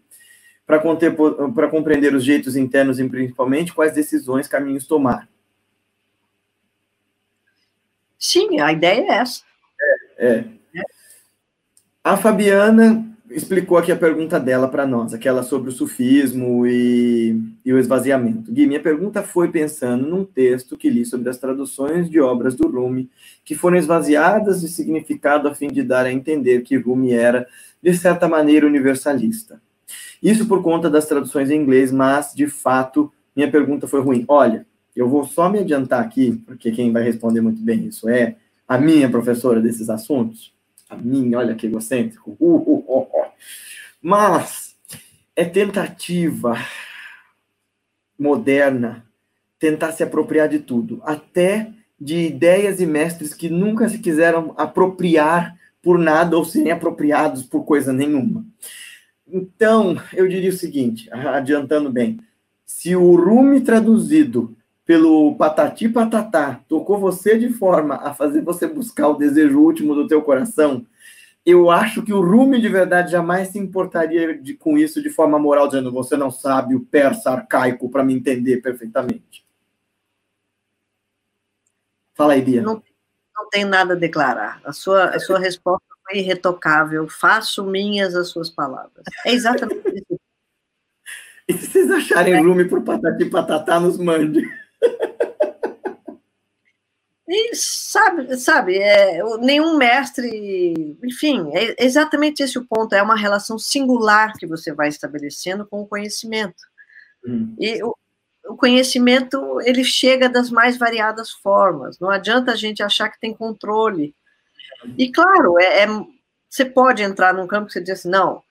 para compreender os jeitos internos e principalmente quais decisões, caminhos tomar. Sim, a ideia é essa. É, é. A Fabiana explicou aqui a pergunta dela para nós, aquela sobre o sufismo e, e, o esvaziamento. Gui, minha pergunta foi pensando num texto que li sobre as traduções de obras do Rumi, que foram esvaziadas de significado a fim de dar a entender que Rumi era, de certa maneira, universalista. Isso por conta das traduções em inglês, mas, de fato, minha pergunta foi ruim. Olha, eu vou só me adiantar aqui, porque quem vai responder muito bem isso é a minha professora desses assuntos. A minha, olha que egocêntrico. Uh, uh, uh, uh. Mas é tentativa moderna tentar se apropriar de tudo, até de ideias e mestres que nunca se quiseram apropriar por nada ou serem apropriados por coisa nenhuma. Então, eu diria o seguinte, adiantando bem, se o Rumi traduzido pelo patati patatá, tocou você de forma a fazer você buscar o desejo último do teu coração, eu acho que o Rumi de verdade jamais se importaria de, com isso de forma moral, dizendo você não sabe o persa arcaico para me entender perfeitamente. Fala aí, Bia. Não, não tem nada a declarar. A sua, a sua resposta foi irretocável. Faço minhas as suas palavras. É exatamente isso. E se vocês acharem é. Rumi por patati patatá, nos mande. E sabe, sabe é, nenhum mestre, enfim, é exatamente esse o ponto, é uma relação singular que você vai estabelecendo com o conhecimento. Hum. E o, o, conhecimento, ele chega das mais variadas formas, não adianta a gente achar que tem controle. E, claro, é, é você pode entrar num campo que você diz assim, não,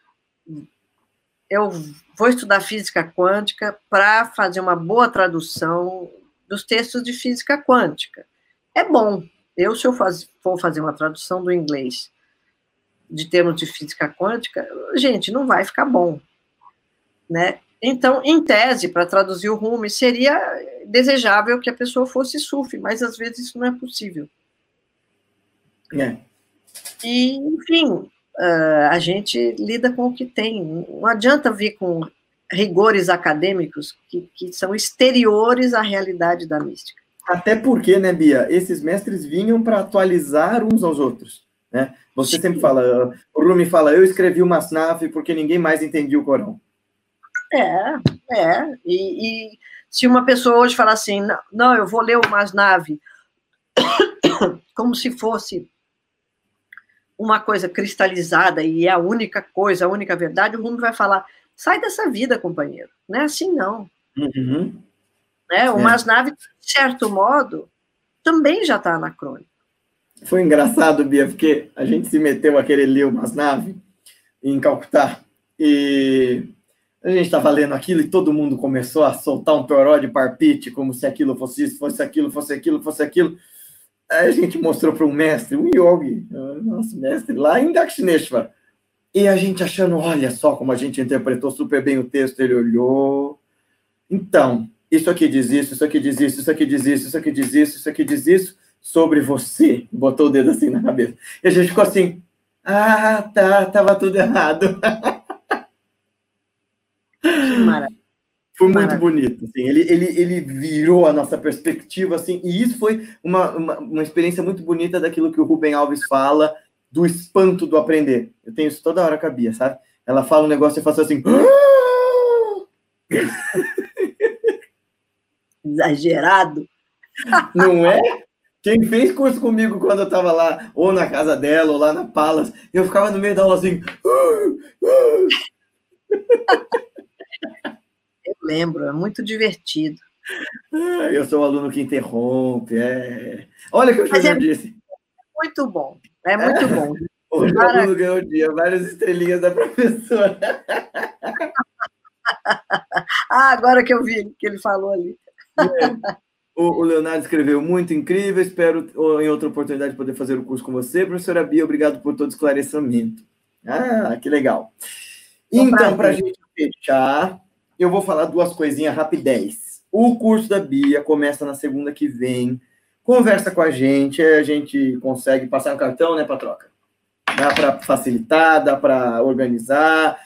eu vou estudar física quântica para fazer uma boa tradução dos textos de física quântica. É bom. Eu, se eu faz, for fazer uma tradução do inglês de termos de física quântica, gente, não vai ficar bom. Né? Então, em tese, para traduzir o Rumi, seria desejável que a pessoa fosse SUF, mas às vezes isso não é possível. É. E, enfim, a gente lida com o que tem. Não adianta vir com rigores acadêmicos que, que são exteriores à realidade da mística. Até porque, né, Bia, esses mestres vinham para atualizar uns aos outros. Né? Você Sim. sempre fala, o Rumi fala, eu escrevi o Masnaf porque ninguém mais entendia o Corão. É, é. E, e se uma pessoa hoje falar assim, não, não eu vou ler o Masnav como se fosse uma coisa cristalizada e é a única coisa, a única verdade, o Rumi vai falar, Sai dessa vida, companheiro. Não é assim, não. Uhum. Né? O é. Masnave, de certo modo, também já está anacrônico. Foi engraçado, Bia, porque a gente se meteu a querer ler o Masnave em Calcutá e a gente estava lendo aquilo e todo mundo começou a soltar um toró de parpite, como se aquilo fosse isso, fosse aquilo, fosse aquilo, fosse aquilo. Aí a gente mostrou para um mestre, um yogi, nosso mestre, lá em Dakshineshwar. E a gente achando, olha só como a gente interpretou super bem o texto, ele olhou. Então, isso aqui diz isso, isso aqui diz isso, isso aqui diz isso, isso aqui diz isso, isso aqui diz isso sobre você. Botou o dedo assim na cabeça. E a gente ficou assim, ah, tá, tava tudo errado. Maravilha. Foi muito Maravilha. bonito, assim, ele, ele, ele virou a nossa perspectiva, assim, e isso foi uma, uma, uma experiência muito bonita daquilo que o Rubem Alves fala, do espanto do aprender. Eu tenho isso toda hora com a Bia, sabe? Ela fala um negócio e eu faço assim. Exagerado. Não é? Quem fez curso comigo quando eu estava lá, ou na casa dela, ou lá na Palas, eu ficava no meio da aula assim. Eu lembro, é muito divertido. Eu sou o aluno que interrompe. É... Olha o que o Júnior é disse. Muito bom, é muito é. bom. Hoje Para... o aluno ganhou o dia, várias estrelinhas da professora. ah, agora que eu vi que ele falou ali. O, Leonardo escreveu muito incrível. Espero em outra oportunidade poder fazer o curso com você. Professora Bia, obrigado por todo o esclarecimento. Ah, que legal. Então, para a gente fechar, eu vou falar duas coisinhas rapidez. O curso da Bia começa na segunda que vem. Conversa com a gente, a gente consegue passar um cartão, né, para troca. Dá para facilitar, dá para organizar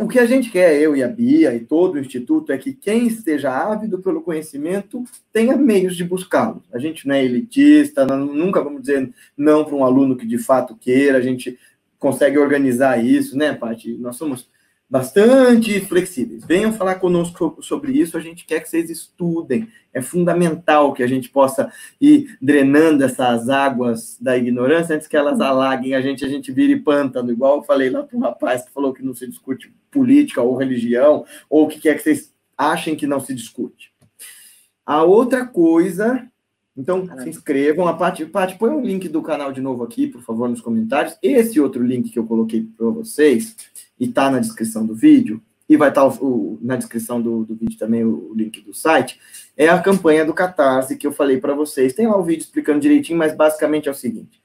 o que a gente quer, eu e a Bia e todo o Instituto, é que quem esteja ávido pelo conhecimento tenha meios de buscá-lo. A gente não é elitista, não, nunca vamos dizer não para um aluno que de fato queira, a gente consegue organizar isso, né, Paty? Nós somos bastante flexíveis. Venham falar conosco sobre isso, a gente quer que vocês estudem. É fundamental que a gente possa ir drenando essas águas da ignorância antes que elas alaguem a gente, a gente vire pântano, igual eu falei lá para um rapaz que falou que não se discute política ou religião, ou o que quer que vocês achem que não se discute. A outra coisa, então se inscrevam, a Paty, Paty, põe o link do canal de novo aqui, por favor, nos comentários. Esse outro link que eu coloquei para vocês, e está na descrição do vídeo, e vai estar tá na descrição do, do vídeo também o, o, link do site, é a campanha do Catarse que eu falei para vocês. Tem lá o vídeo explicando direitinho, mas basicamente é o seguinte.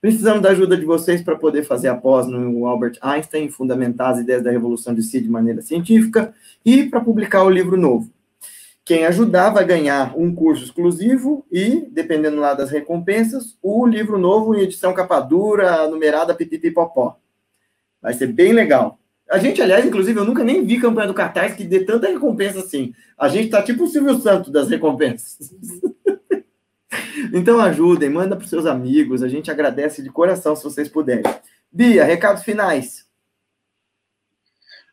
Precisamos da ajuda de vocês para poder fazer a pós no Albert Einstein, fundamentar as ideias da revolução de si de maneira científica e para publicar o livro novo. Quem ajudar vai ganhar um curso exclusivo e, dependendo lá das recompensas, o livro novo em edição capa dura, numerada pipipipopó. Vai ser bem legal. A gente, aliás, inclusive, eu nunca nem vi campanha do Catarse que dê tanta recompensa assim. A gente tá tipo o Silvio Santos das recompensas. então ajudem, manda para seus amigos. A gente agradece de coração se vocês puderem. Bia, recados finais.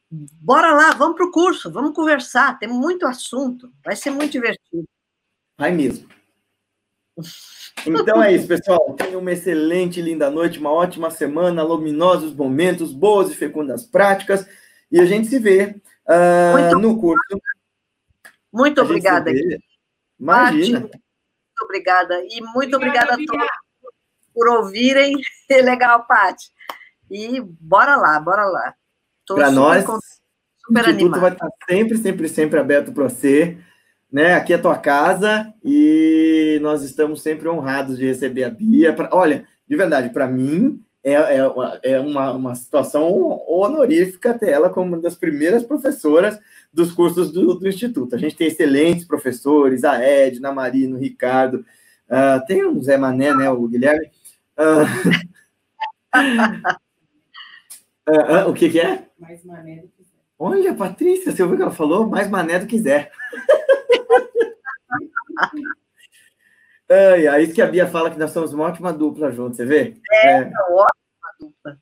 Bora lá, vamos para o curso, vamos conversar. Tem muito assunto, vai ser muito divertido. Vai mesmo. Então é isso, pessoal. Tenham uma excelente, linda noite, uma ótima semana, luminosos momentos, boas e fecundas práticas. E a gente se vê uh, no curso. Muito obrigada. Imagina. muito obrigada. E muito obrigada, obrigada a todos por ouvirem. Legal, Paty. E bora lá, bora lá. Para nós, super o Instituto animado. vai estar sempre, sempre, sempre aberto para você né? Aqui é tua casa e nós estamos sempre honrados de receber a Bia. Pra, olha, de verdade, para mim é, é, é uma, uma situação honorífica ter ela como uma das primeiras professoras dos cursos do, do Instituto. A gente tem excelentes professores, a Edna, a Marina, o Ricardo, uh, tem o Zé Mané, né, o Guilherme. Uh, uh, o que, que é? Mais mané do que. Olha, Patrícia, você ouviu o que ela falou? Mais mané do que Zé. Ai, aí que a Bia fala que nós somos uma ótima dupla juntos, você vê? É, é. uma ótima dupla.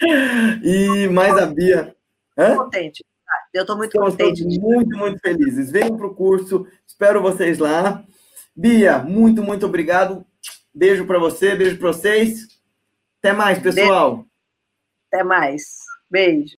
e mais a Bia. Hã? Contente. Eu estou muito Estamos contente. Muito, muito felizes. Venham para o curso, espero vocês lá. Bia, muito, muito obrigado. Beijo para você, beijo para vocês. Até mais, pessoal. Até mais. Beijo.